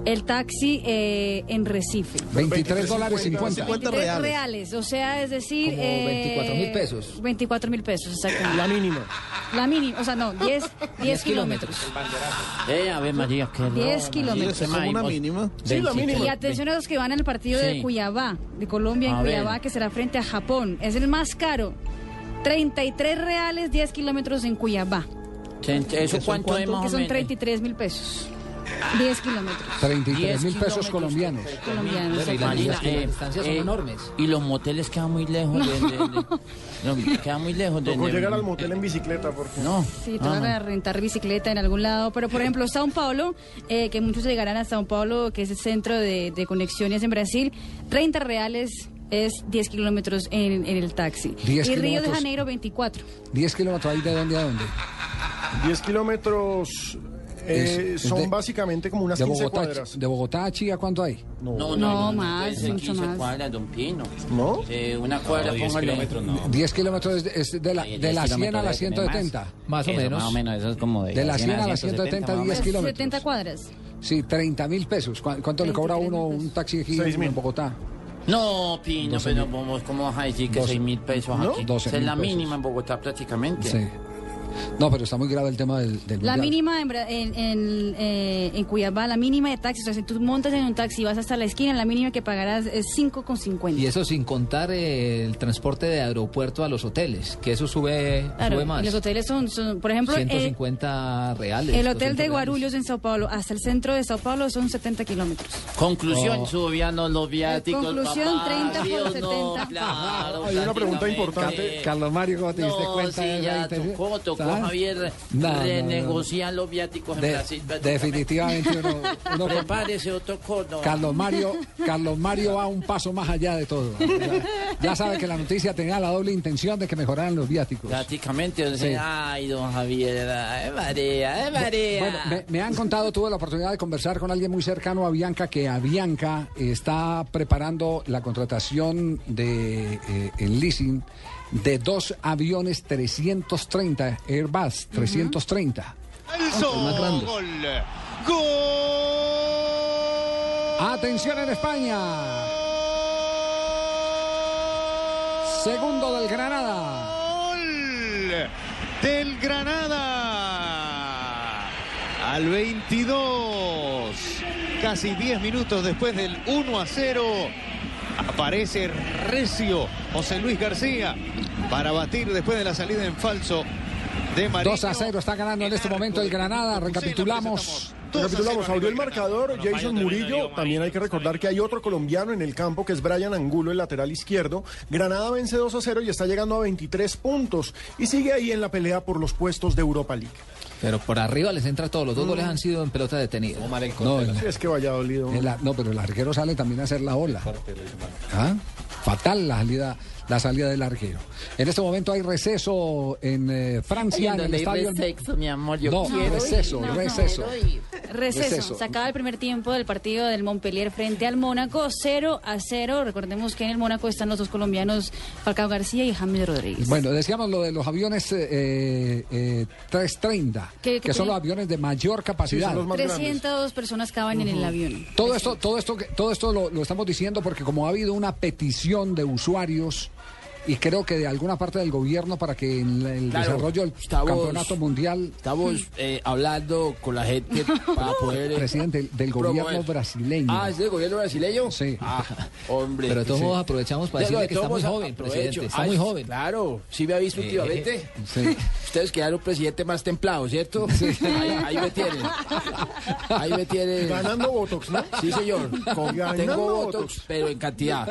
el taxi eh, en Recife. 23 dólares 50. 23 reales. o sea, es decir... Como eh, 24.000 pesos. 24 mil pesos, exactamente. La mínima. La mínima, o sea, no, 10, 10 kilómetros. Eh, a ver, María, ¿qué 10 kilómetros. Ese mae, vos- Sí, la mínima. Y atención a los que van al partido Sí. de Cuyabá, de Colombia en A ver. Cuyabá, que será frente a Japón. Es el más caro. 33 reales 10 kilómetros en Cuyabá. ¿Eso cuánto es más Que o son menos? 33 mil pesos. 10 kilómetros. 33 mil 10 pesos colombianos. Colombianos. Bueno, y las- Marina, eh, distancias son eh, enormes. Y los moteles quedan muy lejos de... de- de- no, quedan muy lejos de... Llegar al motel en bicicleta porque... No. Sí, Ah, toca no. rentar bicicleta en algún lado. Pero, por ejemplo, Sao Paulo, eh, que muchos llegarán a Sao Paulo, que es el centro de, de conexiones en Brasil, 30 reales es 10 kilómetros en, en el taxi. 10 y Río de. Janeiro 24. 10 kilómetros ahí de dónde a dónde. 10 kilómetros eh, Es- es son de- básicamente como unas de 15 Bogotá, cuadras. de Bogotá a Chía, ¿cuánto hay? No, No, más, puede ser mucho 15 más. cuadras, don Pino. ¿No? Eh, una cuadra, póngale. 10 kilómetros es de, es de la, de 10 la 100 a kilómetros la debe tener 170. Más o Eso, menos. Más o menos, eso es como de, De la 100 a la 170, más o 10 menos. kilómetros. 70 cuadras. Sí, 30 mil pesos. ¿Cu- ¿Cuánto le cobra uno un taxi aquí en. Bogotá? No, Pino, 12 pero ¿cómo vas a decir que Doce. 6 mil pesos ¿No? aquí? 12 Esa es la pesos. mínima en Bogotá prácticamente. Sí. No, pero está muy grave el tema del, del La mundial. mínima en, en, en, eh, en Cuyabá, la mínima de taxis, o sea, si tú montas en un taxi y vas hasta la esquina, la mínima que pagarás es 5,50. Y eso sin contar eh, el transporte de aeropuerto a los hoteles, que eso sube, Claro, sube y más. los hoteles son, son, por ejemplo, eh, 150 reales. el hotel 200 de reales. Guarulhos en Sao Paulo hasta el centro de Sao Paulo son 70 kilómetros. Conclusión, Oh. subían los viáticos. Conclusión, papá, 30 por ¿sí o no? 70. Claro, Hay una pregunta importante. Carlos Mario, ¿cómo te diste No, cuenta? sí, de ya tocó, ¿Sabes? Javier. No, no, no. renegocian los viáticos en De- Brasil. definitivamente uno, uno Prepárese otro cono. Carlos Mario, Carlos Mario va un paso más allá de todo. Ya, ya sabe que la noticia tenía la doble intención de que mejoraran los viáticos. Prácticamente, o sea, Sí. ay, don Javier, ay, María, ay, María. Bueno, me, me han contado, tuve la oportunidad de conversar con alguien muy cercano a Bianca, que a Bianca está preparando la contratación de eh, el leasing de dos aviones 330 Airbus 330. Nelson, más grande. gol. Gol. Atención en España. Segundo del Granada. Gol del Granada. Al 22. Casi 10 minutos después del 1 a 0. Aparece Recio José Luis García para batir después de la salida en falso de Marino. 2 a 0 está ganando en este momento el Granada. Recapitulamos. Recapitulamos, abrió el marcador Jason Murillo. También hay que recordar que hay otro colombiano en el campo que es Brian Angulo, el lateral izquierdo. Granada vence 2 a 0 y está llegando a 23 puntos. Y sigue ahí en la pelea por los puestos de Europa League. Pero por arriba les entra todo. Los dos Mm. goles han sido en pelota detenida. No, el- Sí, es que vaya dolido. no, pero el arquero sale también a hacer la ola. ¿Ah? Fatal la salida, la salida del arquero. En este momento hay receso en eh, Francia, en el estadio. sexo, mi amor, yo no, quiero receso, ir, no, receso. Receso. Receso. Se acaba el primer tiempo del partido del Montpellier frente al Mónaco, 0 a 0. Recordemos que en el Mónaco están los dos colombianos, Falcao García y James Rodríguez. Bueno, decíamos lo de los aviones eh, eh, 330, ¿Qué- que son los aviones de mayor capacidad. 302 personas caben en el avión. Todo esto, todo esto, que- todo esto lo, lo estamos diciendo porque como ha habido una petición de usuarios y creo que de alguna parte del gobierno para que en el Claro, desarrollo del estamos- campeonato mundial Estamos eh, hablando con la gente para poder... eh, presidente del gobierno promover. brasileño. Ah, ¿es del gobierno brasileño? Sí. Ah, hombre. Pero de todos Sí. modos aprovechamos para De- decirle de que está muy joven, aprovecho. presidente. Está Ay, muy joven. Claro, sí me ha visto Eh, últimamente. sí. Ustedes querían un presidente más templado, ¿cierto? Ahí, ahí me tienen. Ahí me tienen. Ganando Botox, ¿no? Sí, señor. Con- tengo Botox. votos, pero en cantidad.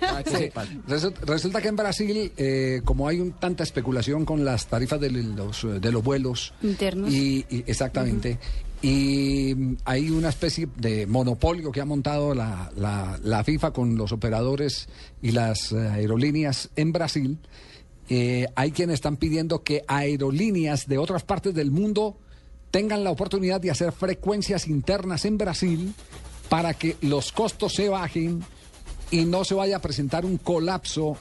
Para que Sí. sepan. Resu- Resulta que en Brasil, eh, como hay un, tanta especulación con las tarifas de los, de los vuelos, Internos. y, y- exactamente, y mm, hay una especie de monopolio que ha montado la, la- la FIFA con los operadores y las eh, aerolíneas en Brasil. Eh, hay quienes están pidiendo que aerolíneas de otras partes del mundo tengan la oportunidad de hacer frecuencias internas en Brasil para que los costos se bajen y no se vaya a presentar un colapso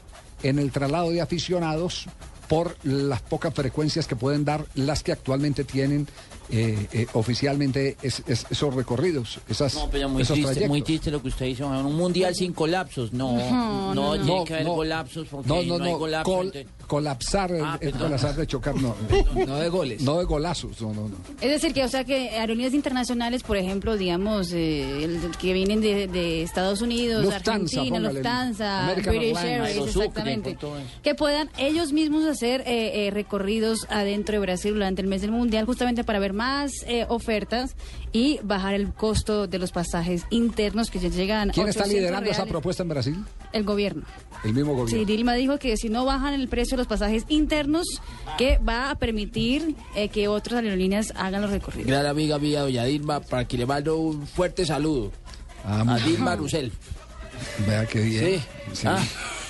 en el traslado de aficionados por las pocas frecuencias que pueden dar las que actualmente tienen eh, eh, oficialmente es- es- esos recorridos, esas, No, pero muy esos triste, trayectos. muy triste lo que usted dice. Un mundial sin colapsos. No, No, no, no, no. tiene No, que haber no. colapsos porque No, no, no, hay colapsos. col- entonces- colapsar, el- Ah, el colapsar de chocar, no. No de goles. No de golazos, no, no, no. Es decir, que o sea que aerolíneas internacionales, por ejemplo, digamos, eh, el- que vienen de, de Estados Unidos, Lufthansa, Argentina. Lufthansa, American British. Airways, exactamente, con todo eso. que puedan ellos mismos hacer eh, eh, recorridos adentro de Brasil durante el mes del Mundial, justamente para ver más eh, ofertas y bajar el costo de los pasajes internos que ya llegan. ¿Quién está 800 liderando esa propuesta en Brasil? El gobierno. El mismo Sí, gobierno. Dilma dijo que si no bajan el precio de los pasajes internos, que va a permitir eh, que otras aerolíneas hagan los recorridos. Gran amiga mía, doña Dilma, para que le mando un fuerte saludo Ah, a Dilma Rusel. Vea qué bien. Sí. Ah,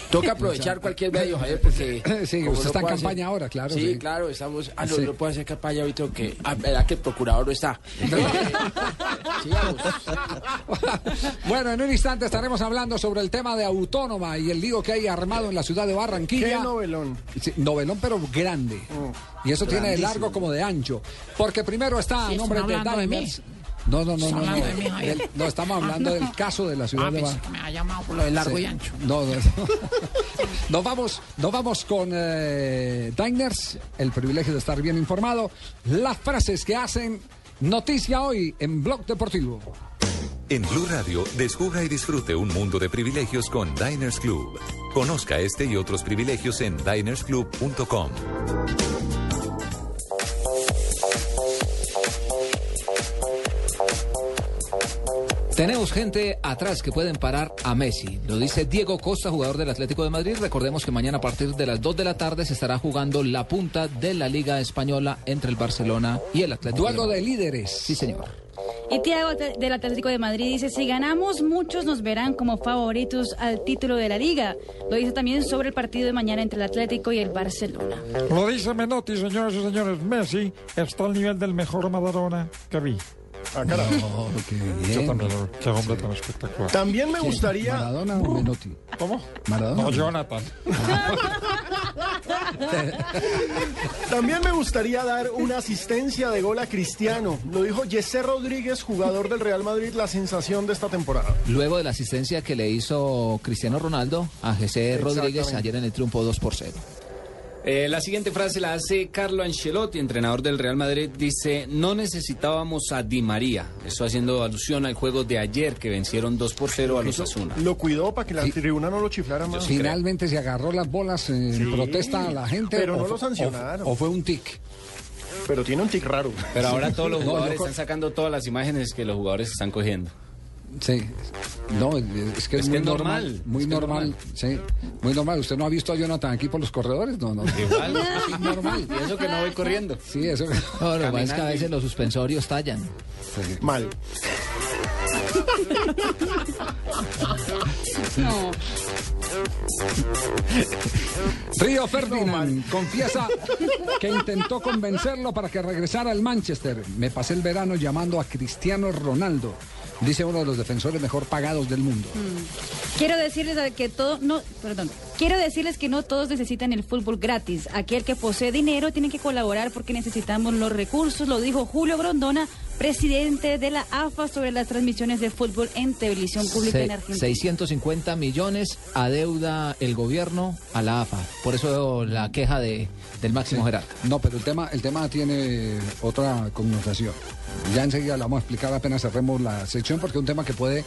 toca aprovechar cualquier medio, Javier, porque... Sí, usted no está en campaña hacer- ahora, claro, Sí, sí. claro, estamos... Ah, no, Sí. no puede hacer campaña ahorita que... Ah, verdad que el procurador no está. Sigamos. Bueno, en un instante estaremos hablando sobre el tema de autónoma y el lío que hay armado en la ciudad de Barranquilla. Qué novelón. Sí, novelón, pero grande. y eso tiene de largo como de ancho. Porque primero está a nombre de hablando No, no, no, no. No, hablando no, estamos hablando del caso de la ciudad Ah, de pensé Barranquilla. que me ha llamado por lo de largo Sí. y ancho. No, no, no. Nos vamos, nos vamos con eh, Diners, el privilegio de estar bien informado. Las frases que hacen noticia hoy en Blog Deportivo. En Blue Radio, descubra y disfrute un mundo de privilegios con Diners Club. Conozca este y otros privilegios en dinersclub.com. Tenemos gente atrás que pueden parar a Messi. Lo dice Diego Costa, jugador del Atlético de Madrid. Recordemos que mañana a partir de las 2 de la tarde se estará jugando la punta de la Liga Española entre el Barcelona y el Atlético. Duelo de, de líderes. Sí, señor. Y Tiago del Atlético de Madrid dice, si ganamos, muchos nos verán como favoritos al título de la liga. Lo dice también sobre el partido de mañana entre el Atlético y el Barcelona. Lo dice Menotti, señoras y señores. Messi está al nivel del mejor Maradona que vi. Ah. Yo también, qué hombre tan espectacular. También me gustaría. ¿Maradona o Menotti? ¿Cómo? Maradona. No, Jonathan. También me gustaría dar una asistencia de gol a Cristiano. Lo dijo Jesse Rodríguez, jugador del Real Madrid, la sensación de esta temporada. Luego de la asistencia que le hizo Cristiano Ronaldo a José Rodríguez ayer en el triunfo 2 por 0. Eh, la siguiente frase la hace Carlo Ancelotti, entrenador del Real Madrid. Dice, no necesitábamos a Di María. Esto haciendo alusión al juego de ayer que vencieron 2 por 0 a los Asuna. Lo cuidó para que la tribuna no lo chiflara más. Finalmente se agarró las bolas en Sí, protesta a la gente. pero o no lo sancionaron. O, o fue un tic. Pero tiene un tic raro. Pero ahora todos los No, jugadores están sacando todas las imágenes que los jugadores están cogiendo. Sí. No, es que es, Es que muy es normal. normal, Muy que normal. normal. Sí. Muy normal. ¿Usted no ha visto a Jonathan aquí por los corredores? No, no. Igual. Es normal. Y eso que no voy corriendo. Sí, eso. No, lo que pasa es que a veces los suspensorios tallan. Mal. No. Río Ferdinand confiesa que intentó convencerlo para que regresara al Manchester. Me pasé el verano llamando a Cristiano Ronaldo, dice uno de los defensores mejor pagados del mundo. Quiero decirles a- que todo, no, perdón. Quiero decirles que no todos necesitan el fútbol gratis. Aquel que posee dinero tiene que colaborar porque necesitamos los recursos, lo dijo Julio Grondona, presidente de la AFA sobre las transmisiones de fútbol en televisión pública en Se- Argentina. 650 millones adeuda el gobierno a la AFA. Por eso la queja de, del máximo jerarca. No, pero el tema, el tema tiene otra connotación. Ya enseguida la vamos a explicar apenas cerremos la sección porque es un tema que puede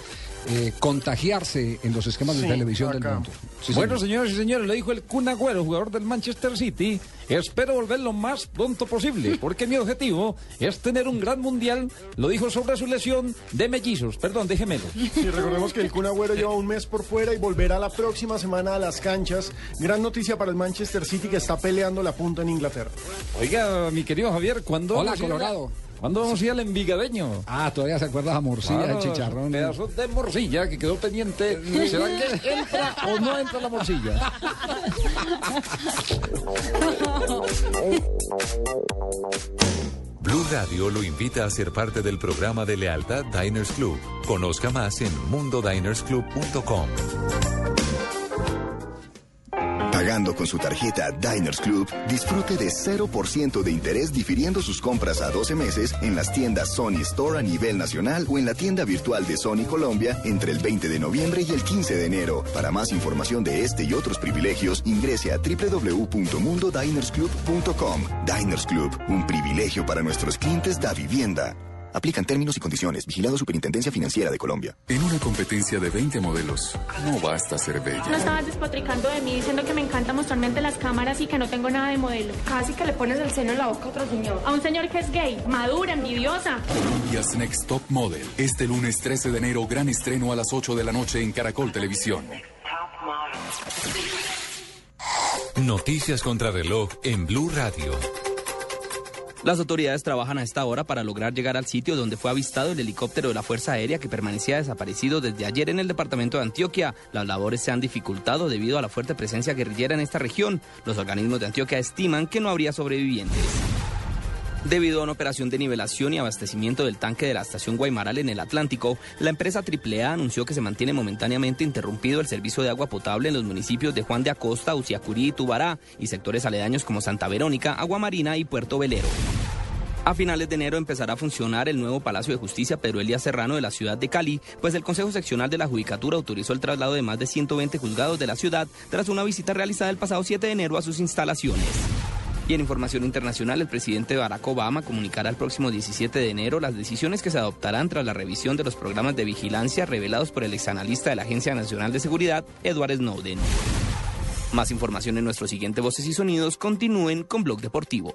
eh, contagiarse en los esquemas de televisión del mundo. Sí, bueno, señor. señores y señores, lo dijo el Kun Agüero, jugador del Manchester City. Espero volver lo más pronto posible, porque mi objetivo es tener un gran mundial. Lo dijo sobre su lesión de mellizos, perdón, de gemelos. Sí, recordemos que el Kun Agüero lleva un mes por fuera y volverá la próxima semana a las canchas. Gran noticia para el Manchester City que está peleando la punta en Inglaterra. Oiga, mi querido Javier, ¿cuándo Hola, Colorado. ¿Cuándo vamos a ir al Envigadeño? Ah, todavía se acuerda a Morcilla, Claro, el chicharrón. Pedazo de morcilla que quedó pendiente. ¿Será que entra o no entra la morcilla? Blue Radio lo invita a ser parte del programa de lealtad Diners Club. Conozca más en mundodinersclub.com. Con su tarjeta Diners Club, disfrute de 0% de interés difiriendo sus compras a 12 meses en las tiendas Sony Store a nivel nacional o en la tienda virtual de Sony Colombia entre el 20 de noviembre y el 15 de enero. Para más información de este y otros privilegios, ingrese a www.mundodinersclub.com. Diners Club, un privilegio para nuestros clientes da vivienda. Aplican términos y condiciones. Vigilado Superintendencia Financiera de Colombia. En una competencia de 20 modelos, no basta ser No bella. estabas despotricando de mí diciendo que me encanta mostrarme ante las cámaras y que no tengo nada de modelo. Casi que le pones el seno en la boca a otro señor. A un señor que es gay, madura, envidiosa. Colombia's Next Top Model. Este lunes 13 de enero, gran estreno a las 8 de la noche en Caracol Televisión. Noticias contra reloj en Blue Radio. Las autoridades trabajan a esta hora para lograr llegar al sitio donde fue avistado el helicóptero de la Fuerza Aérea que permanecía desaparecido desde ayer en el departamento de Antioquia. Las labores se han dificultado debido a la fuerte presencia guerrillera en esta región. Los organismos de Antioquia estiman que no habría sobrevivientes. Debido a una operación de nivelación y abastecimiento del tanque de la estación Guaymaral en el Atlántico, la empresa AAA anunció que se mantiene momentáneamente interrumpido el servicio de agua potable en los municipios de Juan de Acosta, Uciacurí y Tubará y sectores aledaños como Santa Verónica, Agua Marina y Puerto Velero. A finales de enero empezará a funcionar el nuevo Palacio de Justicia Pedro Elías Serrano de la ciudad de Cali, pues el Consejo Seccional de la Judicatura autorizó el traslado de más de 120 juzgados de la ciudad tras una visita realizada el pasado 7 de enero a sus instalaciones. Y en información internacional, el presidente Barack Obama comunicará el próximo 17 de enero las decisiones que se adoptarán tras la revisión de los programas de vigilancia revelados por el exanalista de la Agencia Nacional de Seguridad, Edward Snowden. Más información en nuestro siguiente Voces y Sonidos. Continúen con Blog Deportivo.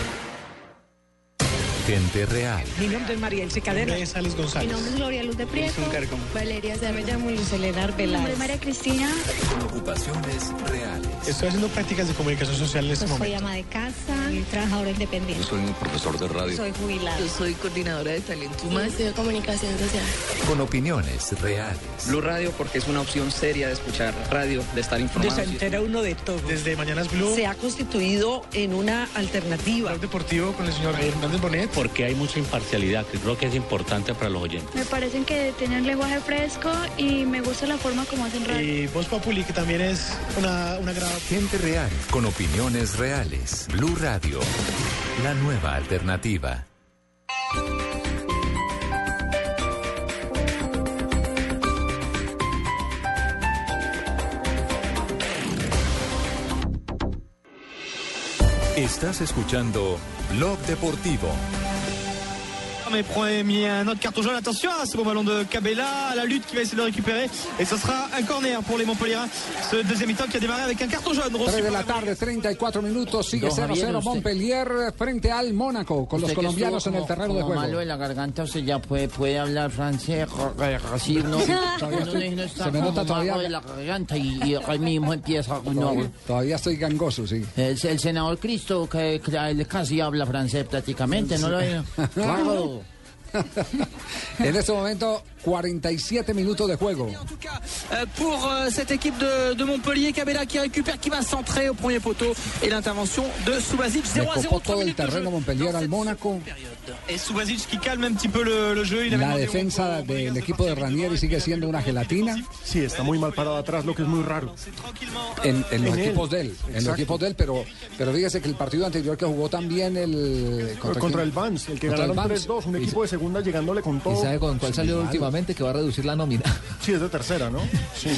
Gente real. Mi nombre es Cadena. es Alex González. Mi nombre es Gloria Luz de Prieto. Valeria Se me llamo Luz Elena Mi nombre es María Cristina. Ocupaciones reales. Estoy haciendo prácticas de comunicación social en este Soy momento. ama de casa y trabajadora independiente. soy un profesor de radio. Soy jubilada. Yo soy coordinadora de talento humano. Estudio comunicación social. Con opiniones reales. Blue Radio porque es una opción seria de escuchar radio, de estar informado. Se entera uno de todo. Desde Mañanas Blue. Se ha constituido en una alternativa. Deportivo con el señor Hernández Bonet. Porque hay mucha imparcialidad, que creo que es importante para los oyentes. Me parecen que tienen lenguaje fresco y me gusta la forma como hacen radio. Y Voz Populi, que también es una, una gran... Gente real. Con opiniones reales. Blue Radio. La nueva alternativa. Estás escuchando Blog Deportivo. Mais premier un autre carton jaune. Attention à ce bon ballon de Cabella, la lutte qui va essayer de récupérer. Et ce sera un corner pour les Montpelliérains. Ce deuxième mi-temps qui a démarré avec un carton jaune. 3 de la tarde, 34 minutos, sigue Don Javier, 0-0 usted- Montpellier frente al Mónaco, con los colombianos en el terreno de juego. malo de la garganta, usted ya puede, puede hablar francés, así uno estoy- no está se me nota todavía- malo de la garganta y, y ahí mismo empieza. Todavía, todavía estoy gangoso, sí. El, el senador Cristo que, casi habla francés prácticamente, ¿no lo? Claro. en este momento, 47 minutos de juego. Euh, pour euh, cette équipe de, de Montpellier, Cabella qui récupère, qui va centrer au premier poteau. Et l'intervention de Subasic. 0 Le à 0. copó todo el terreno Montpellier al Mónaco. La defensa del equipo de Ranieri sigue siendo una gelatina. Sí, está muy mal parado atrás, lo que es muy raro. En, en los En él. equipos de él, en los Exacto. equipos de él, pero, pero fíjese que el partido anterior que jugó también el... Contra, quién? el Vans, el que Contra ganaron Vans. 3-2, un equipo de segunda llegándole con todo. ¿Y sabe con cuál salió Claro. últimamente? Que va a reducir la nómina. Sí, es de tercera, ¿no? Sí.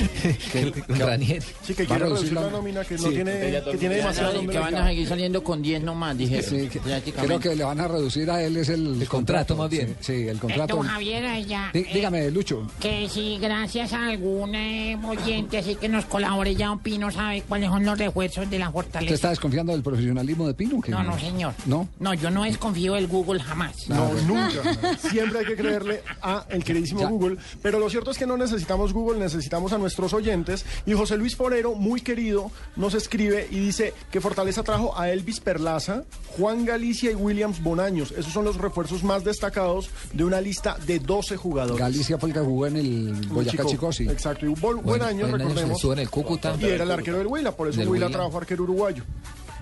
Con Ranieri. Sí, que quiere reducir la- la nómina, que no Sí. tiene, que tiene Que demasiado que van a seguir saliendo con 10 nomás, dije. Sí, que- creo que le van a reducir a él es el, El contrato, más bien. Sí, sí, el contrato. Don Javier, ella, Dí- dígame, Lucho. que si gracias a algún eh, oyente así que nos colabore ya, Pino sabe cuáles son los refuerzos de la ¿Usted fortaleza. está desconfiando del profesionalismo de Pino? que- No, no, señor. ¿No? No, yo no desconfío del Google jamás. No, nunca. Siempre hay que creerle a el queridísimo Ya. Google. Pero lo cierto es que no necesitamos Google, necesitamos a nuestros oyentes. Y José Luis Forero, muy querido, nos escribe y dice que Fortaleza trajo a Elvis Perlaza, Juan Galicia y Williams Bonaños. Esos son los refuerzos más destacados de una lista de 12 jugadores. Galicia fue el que jugó en el Boyacá Chico. Sí. Exacto, y un buen, año, buen recordemos. en el Cúcuta. Y era el arquero del Huila, por eso Del Huila Huila. trajo arquero uruguayo.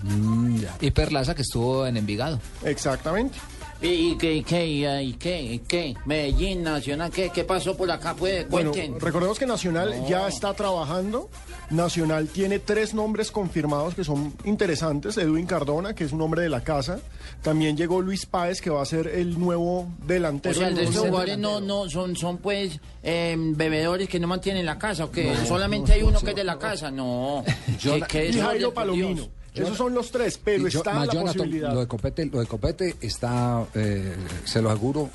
Mm. Y Perlaza que estuvo en Envigado. Exactamente. ¿Y, qué, y qué, y, y qué, y qué? Medellín, Nacional, ¿qué, qué pasó por acá? Pues, Bueno, cuenten. recordemos que Nacional ya está trabajando. Nacional tiene tres nombres confirmados que son interesantes. Edwin Cardona, que es un hombre de la casa. También llegó Luis Páez, que va a ser el nuevo O delantero. sea, el de jugadores no, no son, son pues eh, bebedores que no mantienen la casa, ¿o qué? No, Solamente no, hay uno no, que es de la casa, no. Yo- ¿Qué- qué y Jairo Dios? Esos son los tres, pero yo- está la Jonathan, posibilidad. Lo de Copete, lo de Copete está, eh, se lo aseguro,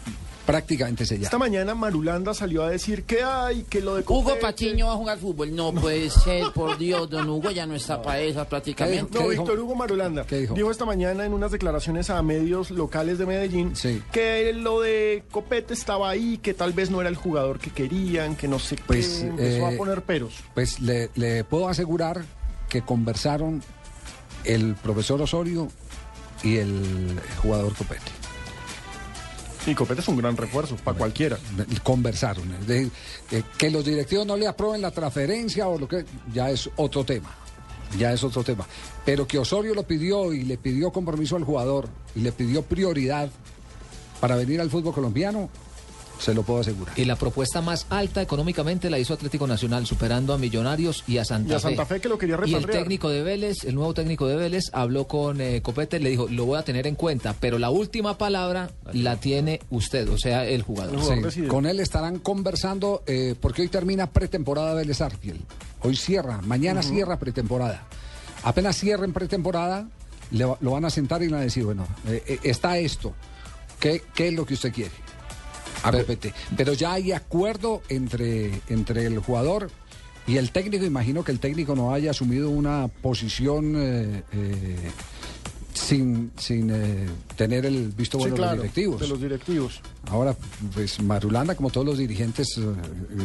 prácticamente sellado. Esta mañana Marulanda salió a decir que hay, que lo de Hugo Copete- Patiño va a jugar fútbol. No puede ser, por Dios, don Hugo ya no está para eso prácticamente. No, Víctor Hugo Marulanda dijo? esta mañana en unas declaraciones a medios locales de Medellín que lo de Copete estaba ahí, que tal vez no era el jugador que querían, que no sé Pues, qué, empezó eh, a poner peros. Pues le, le puedo asegurar que conversaron el profesor Osorio y el jugador Copete. Y Copete es un gran refuerzo para cualquiera. Conversaron. Decir, eh, que los directivos no le aprueben la transferencia o lo que ya es otro tema. Ya es otro tema. Pero que Osorio lo pidió y le pidió compromiso al jugador y le pidió prioridad para venir al fútbol colombiano, se lo puedo asegurar. Y la propuesta más alta económicamente la hizo Atlético Nacional, superando a Millonarios y a Santa Y a Fe. Santa Fe que lo quería Y el repatriar. técnico de Vélez, el nuevo técnico de Vélez, habló con eh, Copete, le dijo, lo voy a tener en cuenta, pero la última palabra la tiene usted, o sea, el jugador. Sí, con él estarán conversando eh, porque hoy termina pretemporada Vélez Arfiel. Hoy cierra, mañana cierra pretemporada. Apenas cierren pretemporada, le va- lo van a sentar y le van a decir, bueno, eh, eh, está esto. ¿Qué, ¿Qué es lo que usted quiere? A repetir. Pero ya hay acuerdo entre, entre el jugador y el técnico. Imagino que el técnico no haya asumido una posición eh, eh, sin, sin eh, tener el visto Sí, bueno de los directivos. de los directivos. Ahora, pues Marulanda, como todos los dirigentes, eh,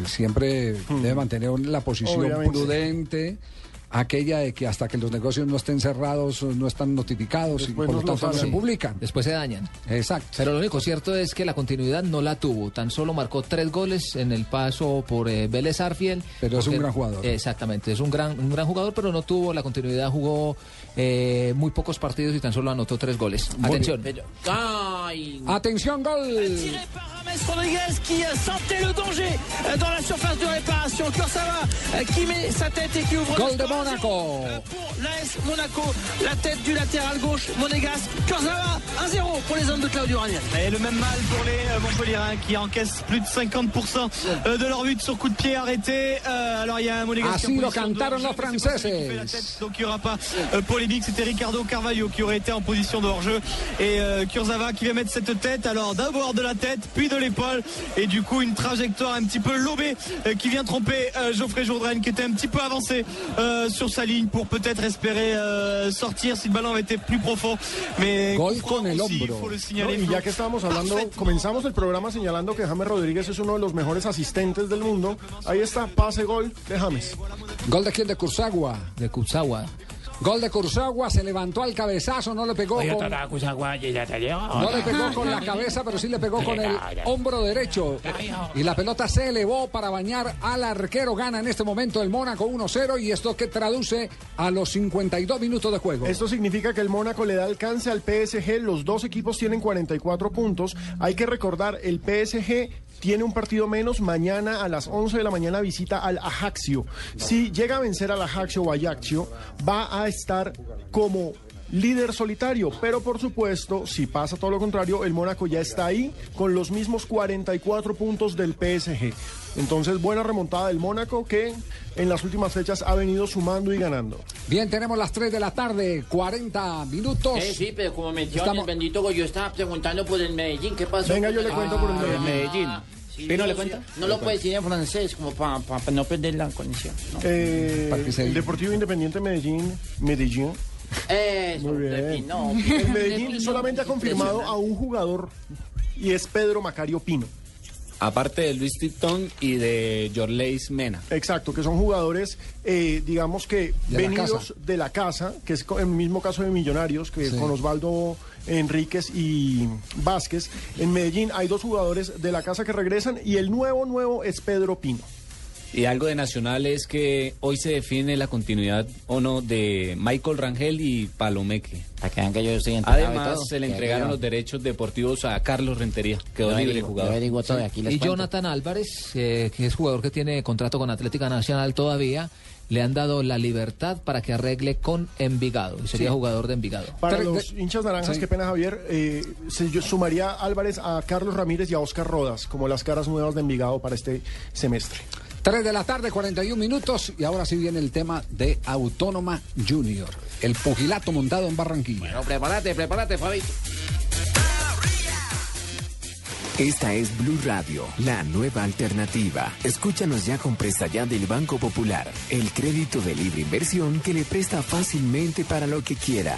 siempre debe mantener la posición Hmm. Obviamente. prudente, aquella de que hasta que los negocios no estén cerrados, no están notificados y por lo tanto no se publican. Después se dañan. Exacto. Pero lo único cierto es que la continuidad no la tuvo. Tan solo marcó tres goles en el paso por eh, Vélez Arfiel. Pero es un gran jugador. Exactamente, es un gran, un gran jugador, pero no tuvo la continuidad. Jugó eh, muy pocos partidos y tan solo anotó tres goles. Muy Atención. Ay. Atención, gol. James Rodriguez qui sentait le danger dans la surface de réparation. Kurzawa qui met sa tête et qui ouvre Gol le de euh, Pour l'AS Monaco, la tête du latéral gauche Monégas. Kurzawa 1-0 pour les hommes de Claudio Ranieri. Et le même mal pour les euh, Montpellierins qui encaissent plus de 50% euh, de leur but sur coup de pied arrêté. Euh, alors il y a Monégas qui est en Así lo cantaron los franceses. tête, donc il n'y aura pas polémique. C'était Ricardo Carvalho qui aurait été en position de hors-jeu. Et Kurzawa qui vient mettre cette tête. Alors d'abord de la tête, puis de l'épaule. Et du coup une trajectoire un petit peu lobée qui vient tromper Geoffrey Jourdain qui était un petit peu avancé euh, sur sa ligne pour peut-être espérer euh, sortir si le ballon avait été plus profond. Mais Gol con el hombro. faut le No, signaler. y ya que estábamos hablando, comenzamos el programa señalando que James Rodríguez es uno de los mejores asistentes del mundo. Ahí está, pase gol de James. ¿Gol de quién? De Kurzawa. De Kurzawa. Gol de Kurzawa, se levantó al cabezazo, no le pegó Oye, con... No le pegó con la cabeza, pero sí le pegó con el hombro derecho. Y la pelota se elevó para bañar al arquero. Gana en este momento el Mónaco 1-0 y esto que traduce a los 52 minutos de juego. Esto significa que el Mónaco le da alcance al PSG. Los dos equipos tienen 44 puntos. Hay que recordar, el PSG tiene un partido menos. Mañana a las 11 de la mañana visita al Ajaxio. Si llega a vencer al Ajaxio o Ajaxio, va a estar como líder solitario, pero por supuesto, si pasa todo lo contrario, el Mónaco ya está ahí con los mismos 44 puntos del PSG. Entonces, buena remontada del Mónaco que en las últimas fechas ha venido sumando y ganando. Bien, tenemos las 3 de la tarde, 40 minutos. Eh, sí, pero como mencionó Estamos- el bendito Goyo, yo estaba preguntando por el Medellín, ¿qué pasó? Venga, yo le cuento por el Ah, Medellín. sí, ¿Pino no, le cuenta? No lo puede decir en francés, como para no perder la conexión. ¿no? Eh, el Deportivo Independiente Medellín, Medellín. Eso, Muy bien. El Medellín solamente ha confirmado a un jugador y es Pedro Macario Pino. Aparte de Luis Titón y de Jorleis Mena. Exacto, que son jugadores, eh, digamos que De venidos de la casa, que es el mismo caso de Millonarios, que Sí. con Osvaldo Enríquez y Vázquez. En Medellín hay dos jugadores de la casa que regresan y el nuevo, nuevo es Pedro Pino. Y algo de Nacional es que hoy se define la continuidad o no de Michael Rangel y Palomeque. Para que yo estoy Además, todo. se le entregaron yo- los derechos deportivos a Carlos Rentería, quedó libre averiguo- jugador. yo averiguo todo y aquí les Y cuento. Jonathan Álvarez, eh, que es jugador que tiene contrato con Atlética Nacional todavía, le han dado la libertad para que arregle con Envigado. Y sería Sí. jugador de Envigado. Para Pero- los hinchas naranjas, Sí. qué pena Javier, eh, se yo- sumaría Álvarez a Carlos Ramírez y a Oscar Rodas como las caras nuevas de Envigado para este semestre. 3 de la tarde, 41 minutos. Y ahora sí viene el tema de Autónoma Junior. El pugilato montado en Barranquilla. Bueno, prepárate, prepárate, Fabito. Esta es Blue Radio, la nueva alternativa. Escúchanos ya con presta ya del Banco Popular, el crédito de libre inversión que le presta fácilmente para lo que quiera.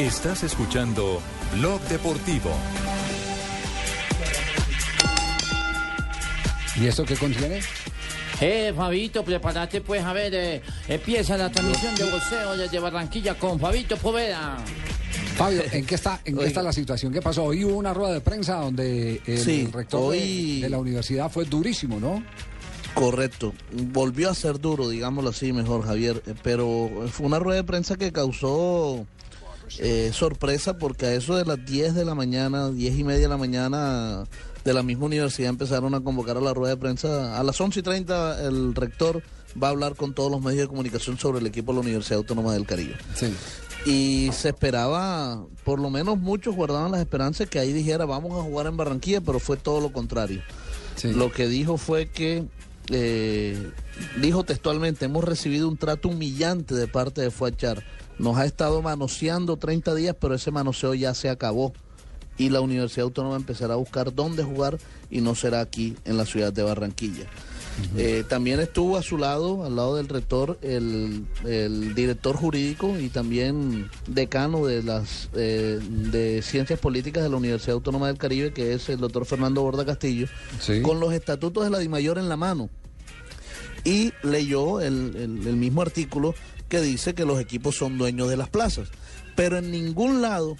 Estás escuchando Blog Deportivo. ¿Y esto qué contiene? Eh, Fabito, prepárate pues, a ver, eh, empieza la transmisión de boxeo desde Barranquilla con Fabito Poveda. Fabio, ¿en qué está, en qué está la situación? ¿Qué pasó? Hoy hubo una rueda de prensa donde el Sí, rector hoy- de, la universidad fue durísimo, ¿no? Correcto. Volvió a ser duro, digámoslo así, mejor Javier. eh, Pero fue una rueda de prensa que causó eh, sorpresa porque a eso de las 10 de la mañana, 10 y media de la mañana de la misma universidad empezaron a convocar a la rueda de prensa. A las 11 y 30 el rector va a hablar con todos los medios de comunicación sobre el equipo de la Universidad Autónoma del Caribe. Y se esperaba, por lo menos muchos guardaban las esperanzas que ahí dijera vamos a jugar en Barranquilla, pero fue todo lo contrario. Lo que dijo fue que, eh, dijo textualmente, hemos recibido un trato humillante de parte de Fuachar. Nos ha estado manoseando 30 días, pero ese manoseo ya se acabó. Y la Universidad Autónoma empezará a buscar dónde jugar y no será aquí en la ciudad de Barranquilla. Eh, también estuvo a su lado, al lado del rector, el, el director jurídico y también decano de las eh, de ciencias políticas de la Universidad Autónoma del Caribe, que es el doctor Fernando Borda Castillo, con los estatutos de la DIMAYOR en la mano. Y leyó el, el- el mismo artículo que dice que los equipos son dueños de las plazas. Pero en ningún lado,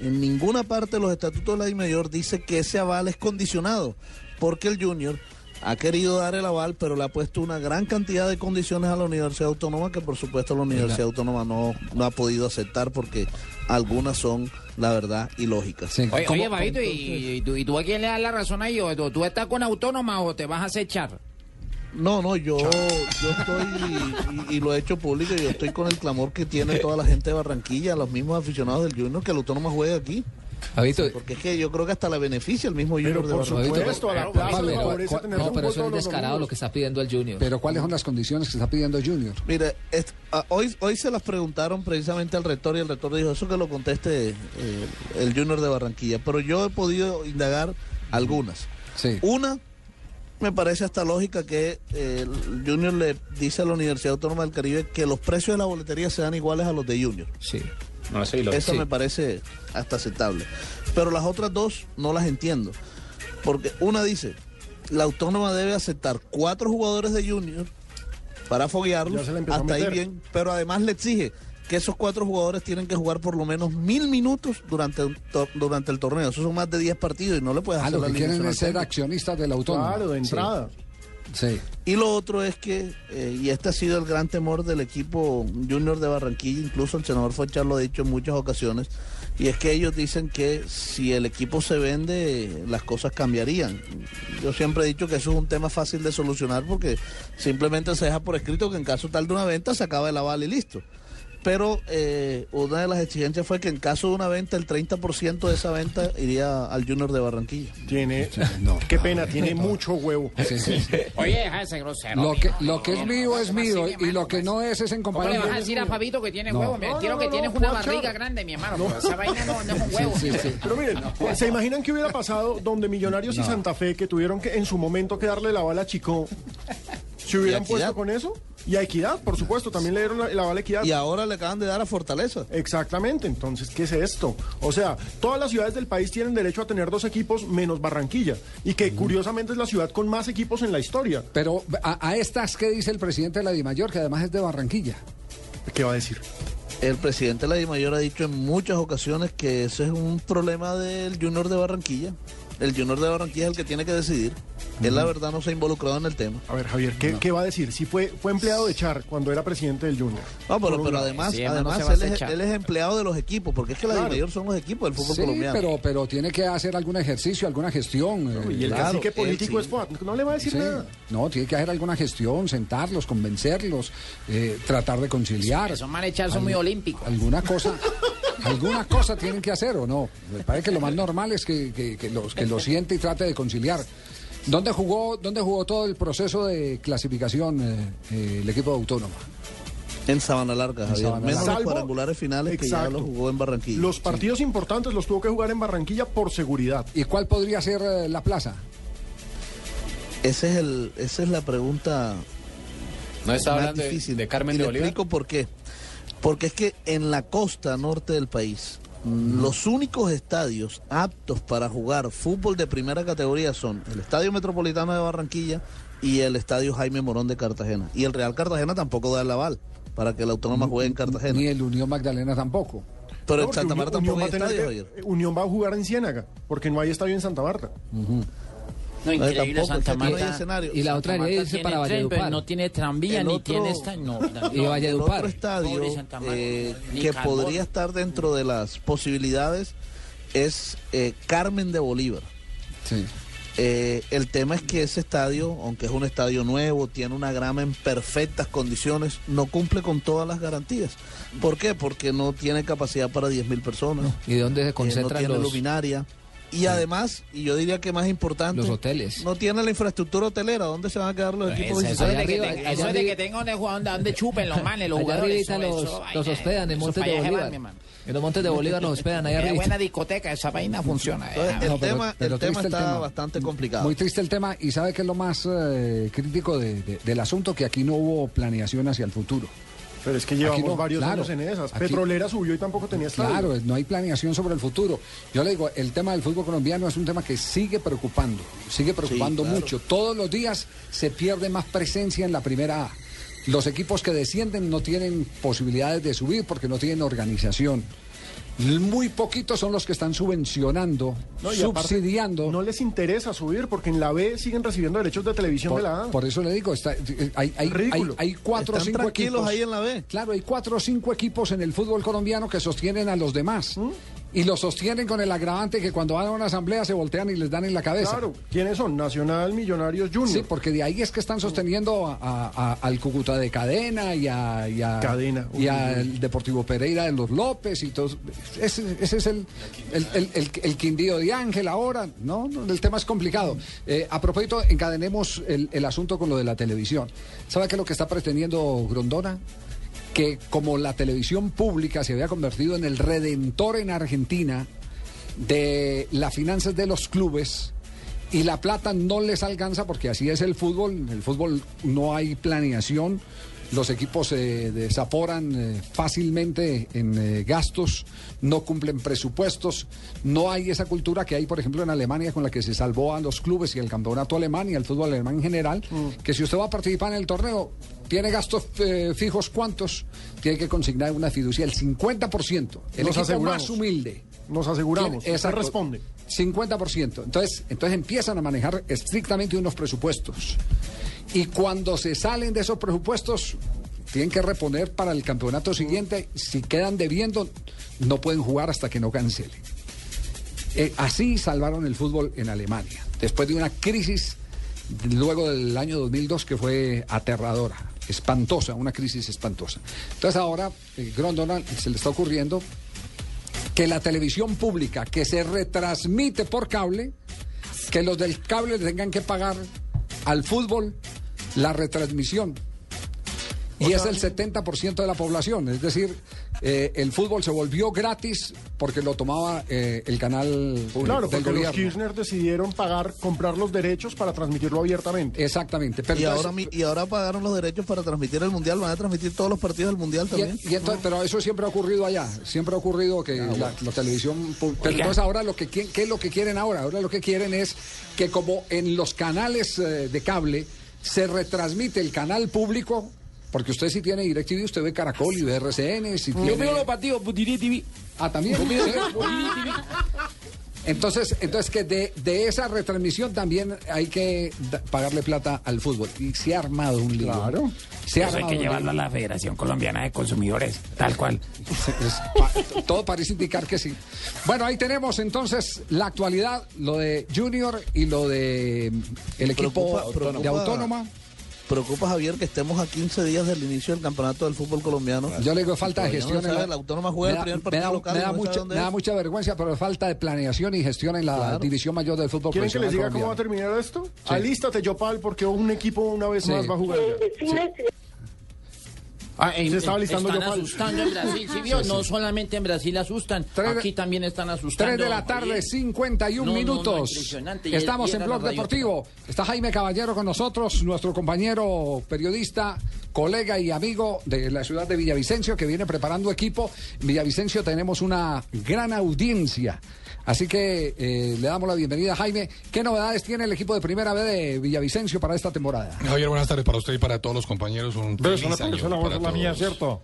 en ninguna parte de los estatutos de la DIMAYOR dice que ese aval es condicionado, porque el Junior ha querido dar el aval, pero le ha puesto una gran cantidad de condiciones a la Universidad Autónoma que por supuesto la Universidad Autónoma no, no ha podido aceptar porque algunas son, la verdad, ilógicas. Oye, oye, Fabito, ¿y, y tú, ¿y tú a quién le das la razón? ¿O tú, tú estás con autónoma o te vas a acechar? No, no, yo, yo estoy, y, y lo he hecho público, yo estoy con el clamor que tiene toda la gente de Barranquilla, los mismos aficionados del Junior, que el Autónoma juegue aquí. Porque es que yo creo que hasta le beneficia el mismo Junior de Barranquilla. No, pero eso es descarado lo que está pidiendo el Junior. Pero ¿cuáles son las condiciones que está pidiendo Junior? Mire, es- ah, hoy, hoy se las preguntaron precisamente al rector y el rector dijo eso que lo conteste eh, el Junior de Barranquilla. Pero yo he podido indagar algunas. Una, me parece hasta lógica que eh, Junior le dice a la Universidad Autónoma del Caribe que los precios de la boletería sean iguales a los de Junior. Sí. No, eso Eso sí. me parece hasta aceptable. Pero las otras dos no las entiendo. Porque una dice, la autónoma debe aceptar cuatro jugadores de Junior para foguearlos, hasta ahí bien, pero además le exige que esos cuatro jugadores tienen que jugar por lo menos mil minutos durante, durante el torneo. Esos son más de 10 partidos y no le puedes Ah, hacer lo la que quieren es ser accionistas del autónomo. Claro, de Sí. entrada. Sí. Y lo otro es que, eh, y este ha sido el gran temor del equipo junior de Barranquilla, incluso el senador Fochar lo ha dicho en muchas ocasiones, y es que ellos dicen que si el equipo se vende, las cosas cambiarían. Yo siempre he dicho que eso es un tema fácil de solucionar porque simplemente se deja por escrito que en caso tal de una venta se acaba el aval y listo. Pero eh, una de las exigencias fue que en caso de una venta, el 30% de esa venta iría al Junior de Barranquilla. Tiene, qué pena, tiene mucho huevo. Oye, deja ese grosero. Lo que, lo No, que es mío es mío y lo que no es es en ¿Cómo le vas a decir a Fabito que tiene No. huevo? Quiero no, que no, tienes no, una barriga grande, mi hermano. pero esa vaina no, no es un huevo. Pero miren, ¿se imaginan qué hubiera pasado donde Millonarios y. Santa Fe, que tuvieron que en su momento que darle la bala a Chico, se hubieran puesto con eso? Y a Equidad, por supuesto, también le dieron la, la bala a Equidad. Y ahora le acaban de dar a Fortaleza. Exactamente, entonces, ¿qué es esto? O sea, todas las ciudades del país tienen derecho a tener dos equipos menos Barranquilla, y que curiosamente es la ciudad con más equipos en la historia. Pero a, a estas, ¿qué dice el presidente de la DIMAYOR, que además es de Barranquilla? ¿Qué va a decir? El presidente de la DIMAYOR ha dicho en muchas ocasiones que ese es un problema del Junior de Barranquilla. El Junior de Barranquilla es el que tiene que decidir. Él la verdad no se ha involucrado en el tema. A ver, Javier, ¿qué, qué va a decir? Si fue, fue empleado de Char cuando era presidente del Junior. No, pero, pero además, Sí, además no él, es, acechar. él es empleado de los equipos, porque es que la Claro. Dimayor son los equipos del fútbol Sí, colombiano. pero, pero tiene que hacer algún ejercicio, alguna gestión. eh, Y el Claro, cacique él político sí. es Fuad. No le va a decir Sí. nada. No, tiene que hacer alguna gestión, sentarlos, convencerlos, eh, tratar de conciliar. Esos manechar son muy olímpicos. Alguna cosa, alguna cosa tienen que hacer o no. Me parece que lo más normal es que, que- que los que lo siente y trate de conciliar. ¿Dónde jugó, dónde jugó todo el proceso de clasificación eh, eh, el equipo de Autónoma? En Sabana Larga, En Javier. Sabana Menos Larga. los cuadrangulares finales que ya Exacto. los jugó en Barranquilla. Los partidos importantes los tuvo que jugar en Barranquilla por seguridad. ¿Y cuál podría ser eh, la plaza? Ese es el, esa es la pregunta No está más hablando de, difícil. de Carmen y de Bolívar. explico por qué. Porque es que en la costa norte del país, los únicos estadios aptos para jugar fútbol de primera categoría son el Estadio Metropolitano de Barranquilla y el Estadio Jaime Morón de Cartagena. Y el Real Cartagena tampoco da el aval para que el Autónoma juegue en Cartagena. Ni el Unión Magdalena tampoco. Pero No, en porque Santa Unión- Marta Unión tampoco va hay estadio, que-. Unión va a jugar en Ciénaga, porque no hay estadio en Santa Marta. No, increíble tampoco, Santa es que aquí no hay Marta. escenario. Y la Santa otra Marta idea dice tiene para tren, pero Valledupar. No tiene tranvía, ni tiene esta... No, Y El Valledupar. otro estadio eh, que podría estar dentro de las posibilidades es eh, Carmen de Bolívar. Sí. Eh, el tema es que ese estadio, aunque es un estadio nuevo, tiene una grama en perfectas condiciones, no cumple con todas las garantías. ¿Por qué? Porque no tiene capacidad para 10.000 personas. ¿Y dónde se eh, no concentran tiene los, luminaria. Y además, y yo diría que más importante, los hoteles? no tiene la infraestructura hotelera. ¿Dónde se van a quedar los equipos Eso, eso visitantes? de que, arriba, te- allá eso de arriba- que tengan donde, donde, chupen los manes, los Allá jugadores. eso- los, eso, los vaina, hospedan en Montes de allá van, Bolívar. mi hermano. En los Montes de Bolívar los hospedan ahí Es arriba. buena discoteca, esa vaina funciona. eh. Entonces, el No, pero- tema, pero el tema el está tema. bastante complicado. Muy triste el tema y sabe que es lo más eh, crítico de- de- del asunto, que aquí no hubo planeación hacia el futuro. Pero es que llevamos no, varios claro. años en esas. Aquí- Petrolera subió y tampoco tenía estadio. Claro, no hay planeación sobre el futuro. Yo le digo, el tema del fútbol colombiano es un tema que sigue preocupando, sigue preocupando claro. mucho. Todos los días se pierde más presencia en la primera A. Los equipos que descienden no tienen posibilidades de subir porque no tienen organización. Muy poquitos son los que están subvencionando, No, aparte, subsidiando. No les interesa subir porque en la B siguen recibiendo derechos de televisión Por, de la A. por eso le digo, está- hay, hay, hay, hay cuatro o cinco equipos. ahí en la B. Claro, hay cuatro o cinco equipos en el fútbol colombiano que sostienen a los demás. ¿Mm? Y los sostienen con el agravante que cuando van a una asamblea se voltean y les dan en la cabeza. Claro, ¿quiénes son? Nacional, Millonarios, Junior. Sí, porque de ahí es que están sosteniendo a- a- a- al Cúcuta de Cadena y, a, y, Cadena, y al Deportivo Pereira de los López y todo. Ese, ese es el, el, el, el- el Quindío de Ángel ahora. No, el tema es complicado. Eh, a propósito, encadenemos el, el asunto con lo de la televisión. ¿Sabe qué es lo que está pretendiendo Grondona? Que como la televisión pública se había convertido en el redentor en Argentina de las finanzas de los clubes y la plata no les alcanza porque así es el fútbol, en el fútbol no hay planeación, los equipos se desaforan eh, fácilmente en eh, gastos, no cumplen presupuestos, no hay esa cultura que hay, por ejemplo, en Alemania con la que se salvó a los clubes y el campeonato alemán y el fútbol alemán en general, que si usted va a participar en el torneo, tiene gastos eh, fijos, ¿cuántos? Tiene que consignar una fiducia, el 50%, el Nos equipo más humilde. Nos aseguramos. Usted responde. 50%. Entonces, entonces empiezan a manejar estrictamente unos presupuestos. Y cuando se salen de esos presupuestos, tienen que reponer para el campeonato siguiente. Si quedan debiendo, no pueden jugar hasta que no cancelen. Eh, así salvaron el fútbol en Alemania, después de una crisis luego del año 2002 que fue aterradora, espantosa, una crisis espantosa. Entonces ahora, eh, Grondona se le está ocurriendo que la televisión pública que se retransmite por cable, que los del cable le tengan que pagar al fútbol la retransmisión. Y es el 70% de la población, es decir, eh, el fútbol se volvió gratis porque lo tomaba eh, el canal Claro, del porque los gobierno. Kirchner decidieron pagar, comprar los derechos para transmitirlo abiertamente. Exactamente. Pero y, entonces- ahora, mi- y ahora pagaron los derechos para transmitir el Mundial. Van a transmitir todos los partidos del Mundial también. y entonces- pero eso siempre ha ocurrido allá, siempre ha ocurrido que la, la televisión... Pero Oiga. entonces ahora lo que ¿qué es lo que quieren ahora? Ahora lo que quieren es que como en los canales eh, de cable se retransmite el canal público, porque usted si tiene DirecTV, usted ve Caracol y ve RCN, si Yo veo los partidos por DirecTV. Ah, también. Entonces, entonces que de, de esa retransmisión también hay que da- pagarle plata al fútbol. Y se ha armado un lío. Claro. Se ha Eso hay que llevarlo a la Federación Colombiana de Consumidores, tal cual. Es- pa- todo parece indicar que sí. Bueno, ahí tenemos entonces la actualidad, lo de Junior y lo de mm, el equipo Preocupa- preocupa- de Autónoma. Preocupa, Javier, que estemos a 15 días del inicio del campeonato del fútbol colombiano. Yo le digo falta de no gestión. en sabe, la- la Autónoma juega me el da- primer me partido da- local me da no mucha, me da mucha vergüenza, pero falta de planeación y gestión en la Claro. división mayor del fútbol ¿Quieren que les diga profesional cómo va a colombiano. terminar esto? Alístate, Yopal, porque un equipo una vez Sí. más va a jugar. ya. Ah, en- Se estaba listando están Yopal. asustando en Brasil, ¿sí vio? Sí, sí. No solamente en Brasil asustan, Tres de- aquí también están asustando. 3 de la tarde, Oye, 51 No, no, no, minutos. impresionante. Y- Estamos en Blog. Deportivo. Está Jaime Caballero con nosotros, nuestro compañero periodista, colega y amigo de la ciudad de Villavicencio, que viene preparando equipo. En Villavicencio tenemos una gran audiencia. Así que eh, le damos la bienvenida a Jaime. ¿Qué novedades tiene el equipo de primera B de Villavicencio para esta temporada? Javier, buenas tardes para usted y para todos los compañeros. Un Pero no año parece la mía. ¿cierto?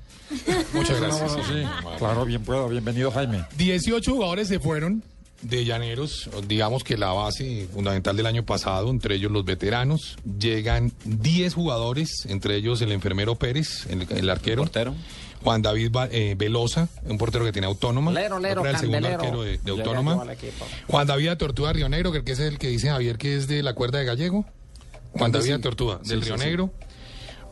Muchas Una gracias. sí. así. Claro, bien puedo. Bienvenido, Jaime. 18 jugadores se fueron de Llaneros, digamos que la base fundamental del año pasado, entre ellos los veteranos. Llegan 10 jugadores, entre ellos el enfermero Pérez, el, el arquero. Juan David eh, Velosa, un portero que tiene autónoma. Lero, lero, era el segundo arquero de, de autónoma. Juan David Tortuga Río Negro, que es el que dice Javier que es de la cuerda de Gallego. Juan David sí. Tortuga, del Sí, Río sí, sí. Negro.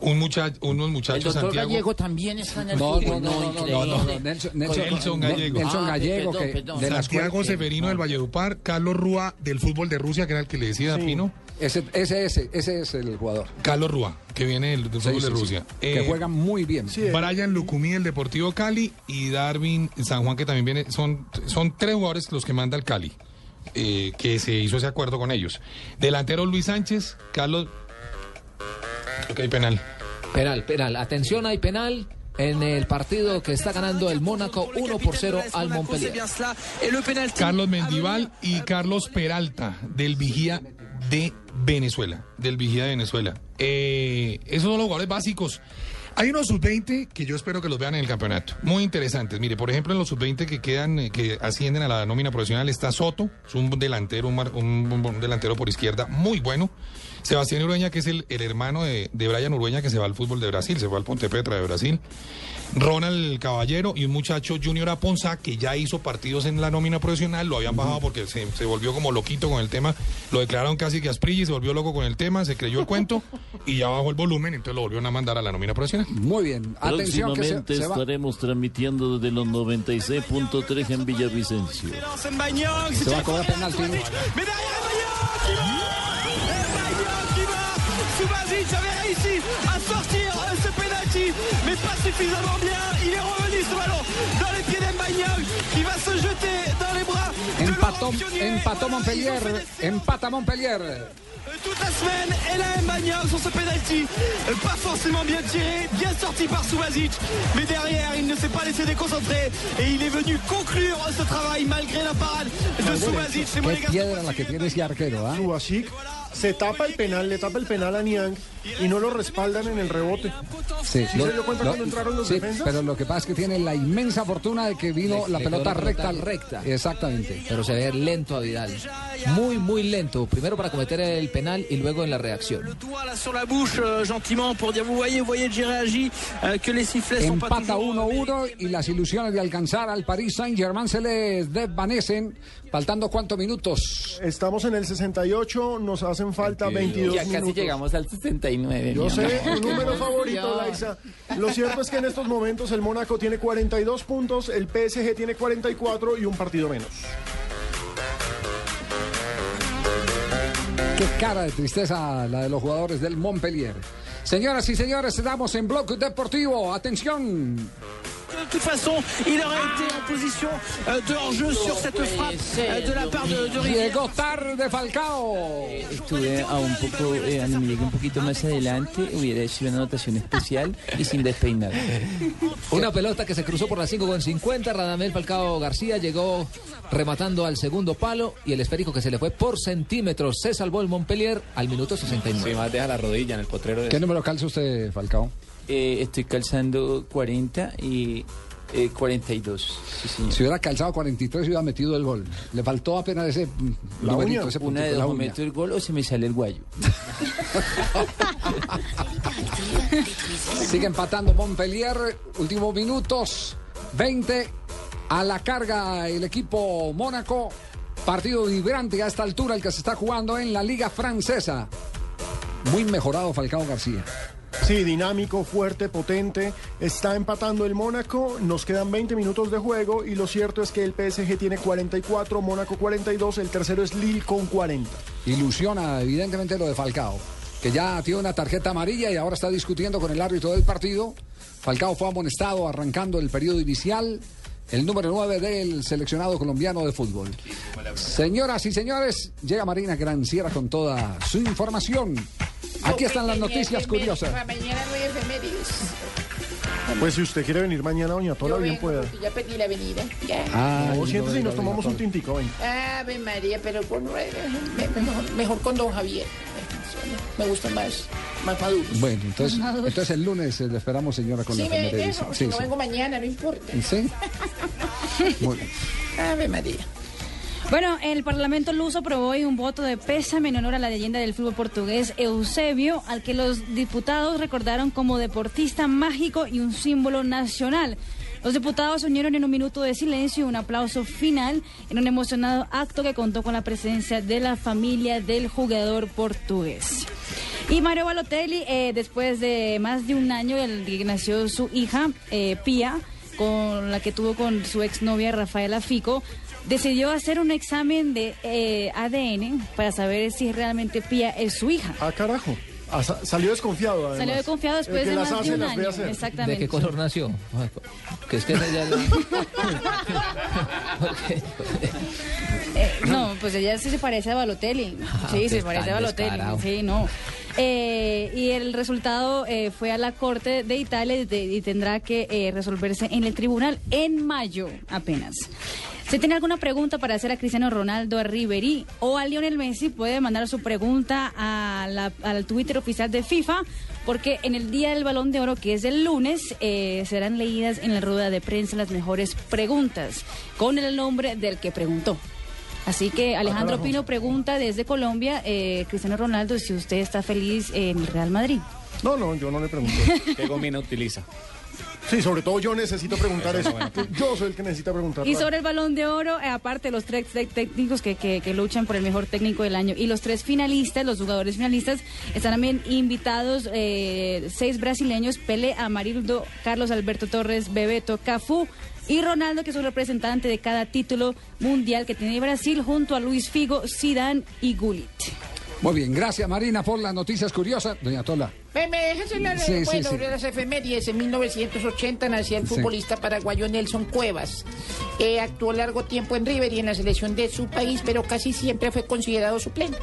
Un muchacho, unos El muchachos doctor Santiago. Gallego también está en el No, fútbol. no, no, no, no, no, no, Nelson- Nelson- Nelson Nel- Gallego. Nelson Ah, Gallego, perdón, que perdón. de Santiago Severino del Valledupar, Carlos Rúa del fútbol de Rusia, que era el que le decía a Pino. Ese, ese, ese, ese es el jugador. Carlos Rúa, que viene del, del Sí, fútbol sí, de sí. Rusia. Que Eh, juega muy bien. Brian Lucumí del Deportivo Cali y Darwin San Juan, que también viene. Son, son tres jugadores los que manda el Cali, eh, que se hizo ese acuerdo con ellos. Delantero Luis Sánchez, Carlos. Creo que hay penal. Penal, penal. Atención, hay penal en el partido que está ganando el Mónaco 1 por 0 al Montpellier. Carlos Mendival y Carlos Peralta del Vigía de Venezuela. Del Vigía de Venezuela. Eh, esos son los jugadores básicos. Hay unos sub-20 que yo espero que los vean en el campeonato. Muy interesantes. Mire, por ejemplo, en los sub-20 que quedan, eh, que ascienden a la nómina profesional está Soto, es un delantero, un, un delantero por izquierda muy bueno. Sebastián Urueña, que es el, el hermano de, de Brian Urueña, que se va al fútbol de Brasil, se va al Ponte Petra de Brasil. Ronald Caballero y un muchacho Junior Aponza que ya hizo partidos en la nómina profesional, lo habían bajado porque se, se volvió como loquito con el tema, lo declararon casi que Asprilla y se volvió loco con el tema, se creyó el cuento y ya bajó el volumen, entonces lo volvieron a mandar a la nómina profesional. Muy bien, atención que se, va. estaremos transmitiendo desde los 96.3 en Villavicencio. Se va a cobrar penalti. Subasic avait réussi à sortir euh, ce penalty, mais pas suffisamment bien. Il est revenu ce ballon dans les pieds d'Embagnac qui va se jeter dans les bras de Empató, Montpellier, empata Montpellier. Toute la semaine, et là sur ce penalty, euh, pas forcément bien tiré, bien sorti par Subasic, mais derrière il ne s'est pas laissé déconcentrer et il est venu conclure ce travail malgré la parade de Subasic. C'est Qué Monégasque. piedra la que tiene ese arquero, ¿ah? Subasic se tapa el penal, le tapa el penal a Niang y no lo respaldan en el rebote. Sí, ¿Sí se dio cuenta cuando entraron los sí, defensas? pero lo que pasa es que tiene la inmensa fortuna de que vino Le- la le pelota recta. pelota recta. Exactamente. Pero se ve lento a Vidal. Muy, muy lento. Primero para cometer el penal y luego en la reacción. Empata toujours 1-1 y las ilusiones de alcanzar al Paris Saint-Germain se les desvanecen. Faltando cuántos minutos. Estamos en el 68, nos hacen falta 22 Ya casi minutos. llegamos al 69. Yo sé, tu número favorito, Laisa. Lo cierto es que en estos momentos el Mónaco tiene 42 puntos, el PSG tiene 44 y un partido menos. Qué cara de tristeza la de los jugadores del Montpellier. Señoras y señores, estamos en Bloque Deportivo. Atención. De toute façon, il aurait été en position euh, de hors-jeu sur cette frappe euh, de la part de, de. Llegó tarde Falcao. Estuve a un poco, eh, cuando me llegué un poquito más adelante, hubiera hecho una anotación especial y sin despeinar. Una pelota que se cruzó por las 5 con 50. Radamel Falcao García llegó rematando al segundo palo y el esférico que se le fue por centímetros. Se salvó el Montpellier al minuto 69. Sí, más deja la rodilla en el potrero de ¿Qué número calza usted, Falcao? Eh, estoy calzando 40 y Eh, 42. Sí, señor. Si hubiera calzado 43 hubiera metido el gol. Le faltó apenas ese La numerito, uña. ese Una de dos, meto el gol o se me sale el guayo. Sigue empatando Montpellier. Últimos minutos. 20 a la carga el equipo Mónaco. Partido vibrante a esta altura el que se está jugando en la Liga Francesa. Muy mejorado Falcao García. Sí, dinámico, fuerte, potente. Está empatando el Mónaco. Nos quedan 20 minutos de juego y lo cierto es que el PSG tiene 44, Mónaco 42, el tercero es Lille con 40. Ilusiona evidentemente lo de Falcao, que ya tiene una tarjeta amarilla y ahora está discutiendo con el árbitro del partido. Falcao fue amonestado arrancando el periodo inicial, el número 9 del seleccionado colombiano de fútbol. Señoras y señores, llega Marina Granciera con toda su información. Aquí están las noticias curiosas. Mañana no hay efemérides. Pues si usted quiere venir mañana, doña Tola, Yo bien vengo pueda. porque Ya pedí la venida. Ya. Ah, No, siéntese y no nos tomamos un tintico, ven. Ave María, pero con, me- mejor, mejor con don Javier. Me gustan más, más maduros. Bueno, entonces, entonces el lunes eh, le esperamos, señora, con Sí, la me efemérides. si no vengo mañana, no importa. ¿Sí? Muy bien. Ave María. Bueno, el Parlamento luso aprobó hoy un voto de pésame en honor a la leyenda del fútbol portugués Eusebio, al que los diputados recordaron como deportista mágico y un símbolo nacional. Los diputados unieron en un minuto de silencio y un aplauso final en un emocionado acto que contó con la presencia de la familia del jugador portugués. Y Mario Balotelli, eh, después de más de un año el que nació su hija, eh, Pía, con la que tuvo con su exnovia Rafaela Fico, decidió hacer un examen de eh, ADN para saber si realmente Pía es su hija. Ah, carajo. Ah, sa- salió desconfiado, además. Salió desconfiado El después de más hace, de un año. Exactamente. ¿De qué color nació? Que es que ella ya Eh, no, pues ella sí se parece a Balotelli. Sí, qué se parece a Balotelli. descarado. Sí, no. Eh, y el resultado eh, fue a la Corte de Italia y, y tendrá que eh, resolverse en el tribunal en mayo apenas. Si tiene alguna pregunta para hacer a Cristiano Ronaldo, a o a Lionel Messi, puede mandar su pregunta a la- al Twitter oficial de FIFA, porque en el Día del Balón de Oro, que es el lunes, eh, serán leídas en la rueda de prensa las mejores preguntas, con el nombre del que preguntó. Así que Alejandro. Pino pregunta desde Colombia, eh, Cristiano Ronaldo, si usted está feliz en el Real Madrid. No, no, yo no le pregunto. ¿Qué gomina utiliza? Sí, sobre todo yo necesito preguntar Eso eso. es bueno. Yo soy el que necesita preguntar. Y sobre el balón de oro, eh, aparte los tres técnicos que, que- que luchan por el mejor técnico del año y los tres finalistas, los jugadores finalistas, están también invitados eh, seis brasileños, Pelé, Amarildo, Carlos Alberto Torres, Bebeto, Cafú y Ronaldo, que es un representante de cada título mundial que tiene Brasil, junto a Luis Figo, Zidane y Gullit. Muy bien, gracias Marina por las noticias curiosas. Doña Tola. Me, me dejas hablar Sí, sí, bueno, sí. de las efemérides. En 1980 nació el Sí. futbolista paraguayo Nelson Cuevas. Eh, actuó largo tiempo en River y en la selección de su país, pero casi siempre fue considerado suplente.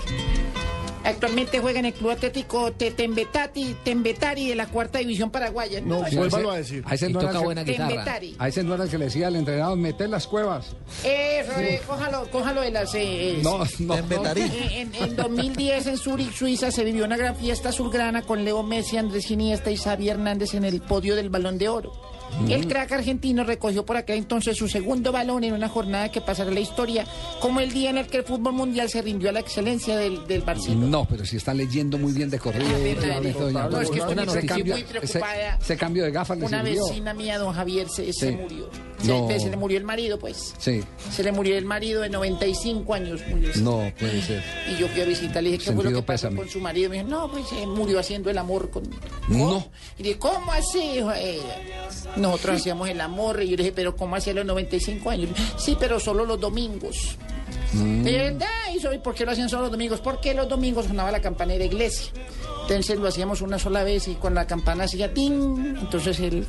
Actualmente juega en el Club Atlético Te- Tembetati, Tembetari de la cuarta división paraguaya. No, Sí, vuélvalo a decir. A ese, no era toca buena que, guitarra. Tembetari. a ese no era el que le decía al entrenador, meter las cuevas. Eso, eh, cójalo, cójalo de las... eh, eh, No, no. Tembetarí. Eh, En, en 2010 en Zurich, Suiza, se vivió una gran fiesta azulgrana con Leo Messi, Andrés Iniesta y Xavi Hernández en el podio del Balón de Oro. El crack argentino recogió por aquel entonces su segundo balón en una jornada que pasará la historia como el día en el que el fútbol mundial se rindió a la excelencia del, del Barcelona. No, pero si está leyendo muy bien de corrido. No, es que estoy muy preocupada. ese cambio de gafas Una vecina mía, don Javier, se, se murió. Se, No. se le murió el marido, pues. Sí, Se le murió el marido de 95 años. murió no puede ser. Y yo fui a visitar, le dije, ¿qué fue lo que pasó pésame. con su marido? Me dijo, no, pues eh, murió haciendo el amor con... No. Y dije, ¿cómo así? Nosotros hacíamos el amor. Y yo le dije, ¿pero cómo hacía los 95 años? Sí, pero solo los domingos. Mm. Y soy, ¿por qué lo hacían solo los domingos? Porque los domingos sonaba la campana de la iglesia. Entonces lo hacíamos una sola vez y con la campana hacía ting. Entonces él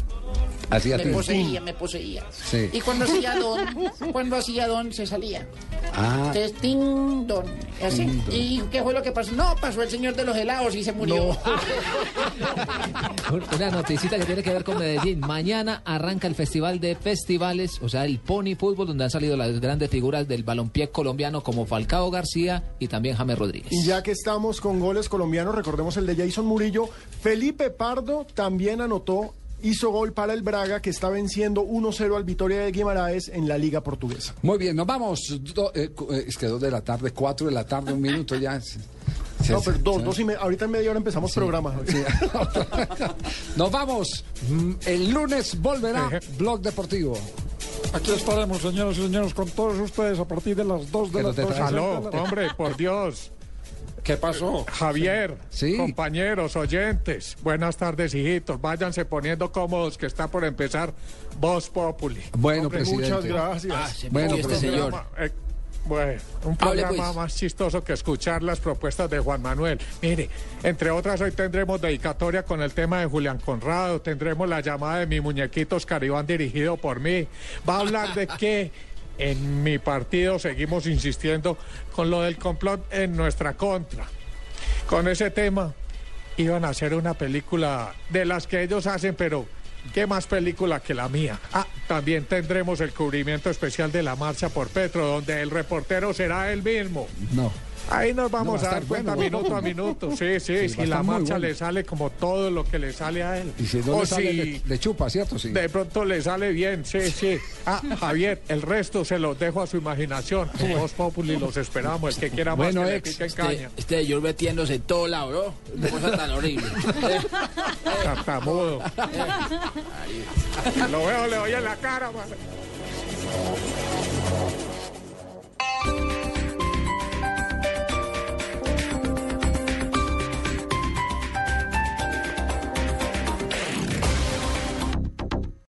Hacía me poseía, me poseía. Sí. Y cuando hacía don, cuando hacía don se salía. Ah, Entonces, ting, don. Así. Ting, don. ¿Y qué fue lo que pasó? No, pasó el señor de los helados y se murió. Una noticita que tiene que ver con Medellín. Mañana arranca el Festival de Festivales, o sea, el Pony Fútbol, donde han salido las grandes figuras del balompié colombiano como Falcao García y también James Rodríguez. Y ya que estamos con goles colombianos, recordemos el de Jason Murillo. Felipe Pardo también anotó hizo gol para el Braga, que está venciendo 1-0 al Vitoria de Guimaraes en la Liga Portuguesa. Muy bien, nos vamos. Do- eh, eh, es que dos de la tarde, cuatro de la tarde, un minuto ya. Se- No, pero dos, se- dos y me- ahorita en media hora empezamos programa. Sí. Nos vamos. Mm, El lunes volverá Blog Deportivo. Aquí estaremos, señoras y señores, con todos ustedes a partir de las 2 de Que la tarde. hombre, por Dios. ¿Qué pasó? Javier, compañeros, oyentes, buenas tardes, hijitos. Váyanse poniendo cómodos que está por empezar Voz Populi. Bueno, Hombre, presidente. Muchas gracias. Ah, se Bueno, presidente. programa, eh, bueno, un Hable, programa pues. más chistoso que escuchar las propuestas de Juan Manuel. Mire, entre otras hoy tendremos dedicatoria con el tema de Julián Conrado, tendremos la llamada de mi muñequito Oscar Iván dirigido por mí. Va a hablar de que en mi partido seguimos insistiendo con lo del complot en nuestra contra. Con ese tema iban a hacer una película de las que ellos hacen, pero ¿qué más película que la mía? Ah, también tendremos el cubrimiento especial de la marcha por Petro, donde el reportero será él mismo. No. Ahí nos No, vamos va a a dar cuenta bueno, minuto a minuto. Sí, sí, Sí, si la marcha bueno. le sale como todo lo que le sale a él. Y si no o le sale, si le, le chupa, ¿cierto? Sí. de pronto le sale bien, sí, sí. Ah, Javier, el resto se los dejo a su imaginación. Voz Populi los esperamos. El que quiera más Bueno, que le ex, pique en Este, caña. este de George metiéndose en todo lado, ¿no? Qué cosa tan horrible. Tartamudo. Lo veo, le doy en la cara, madre.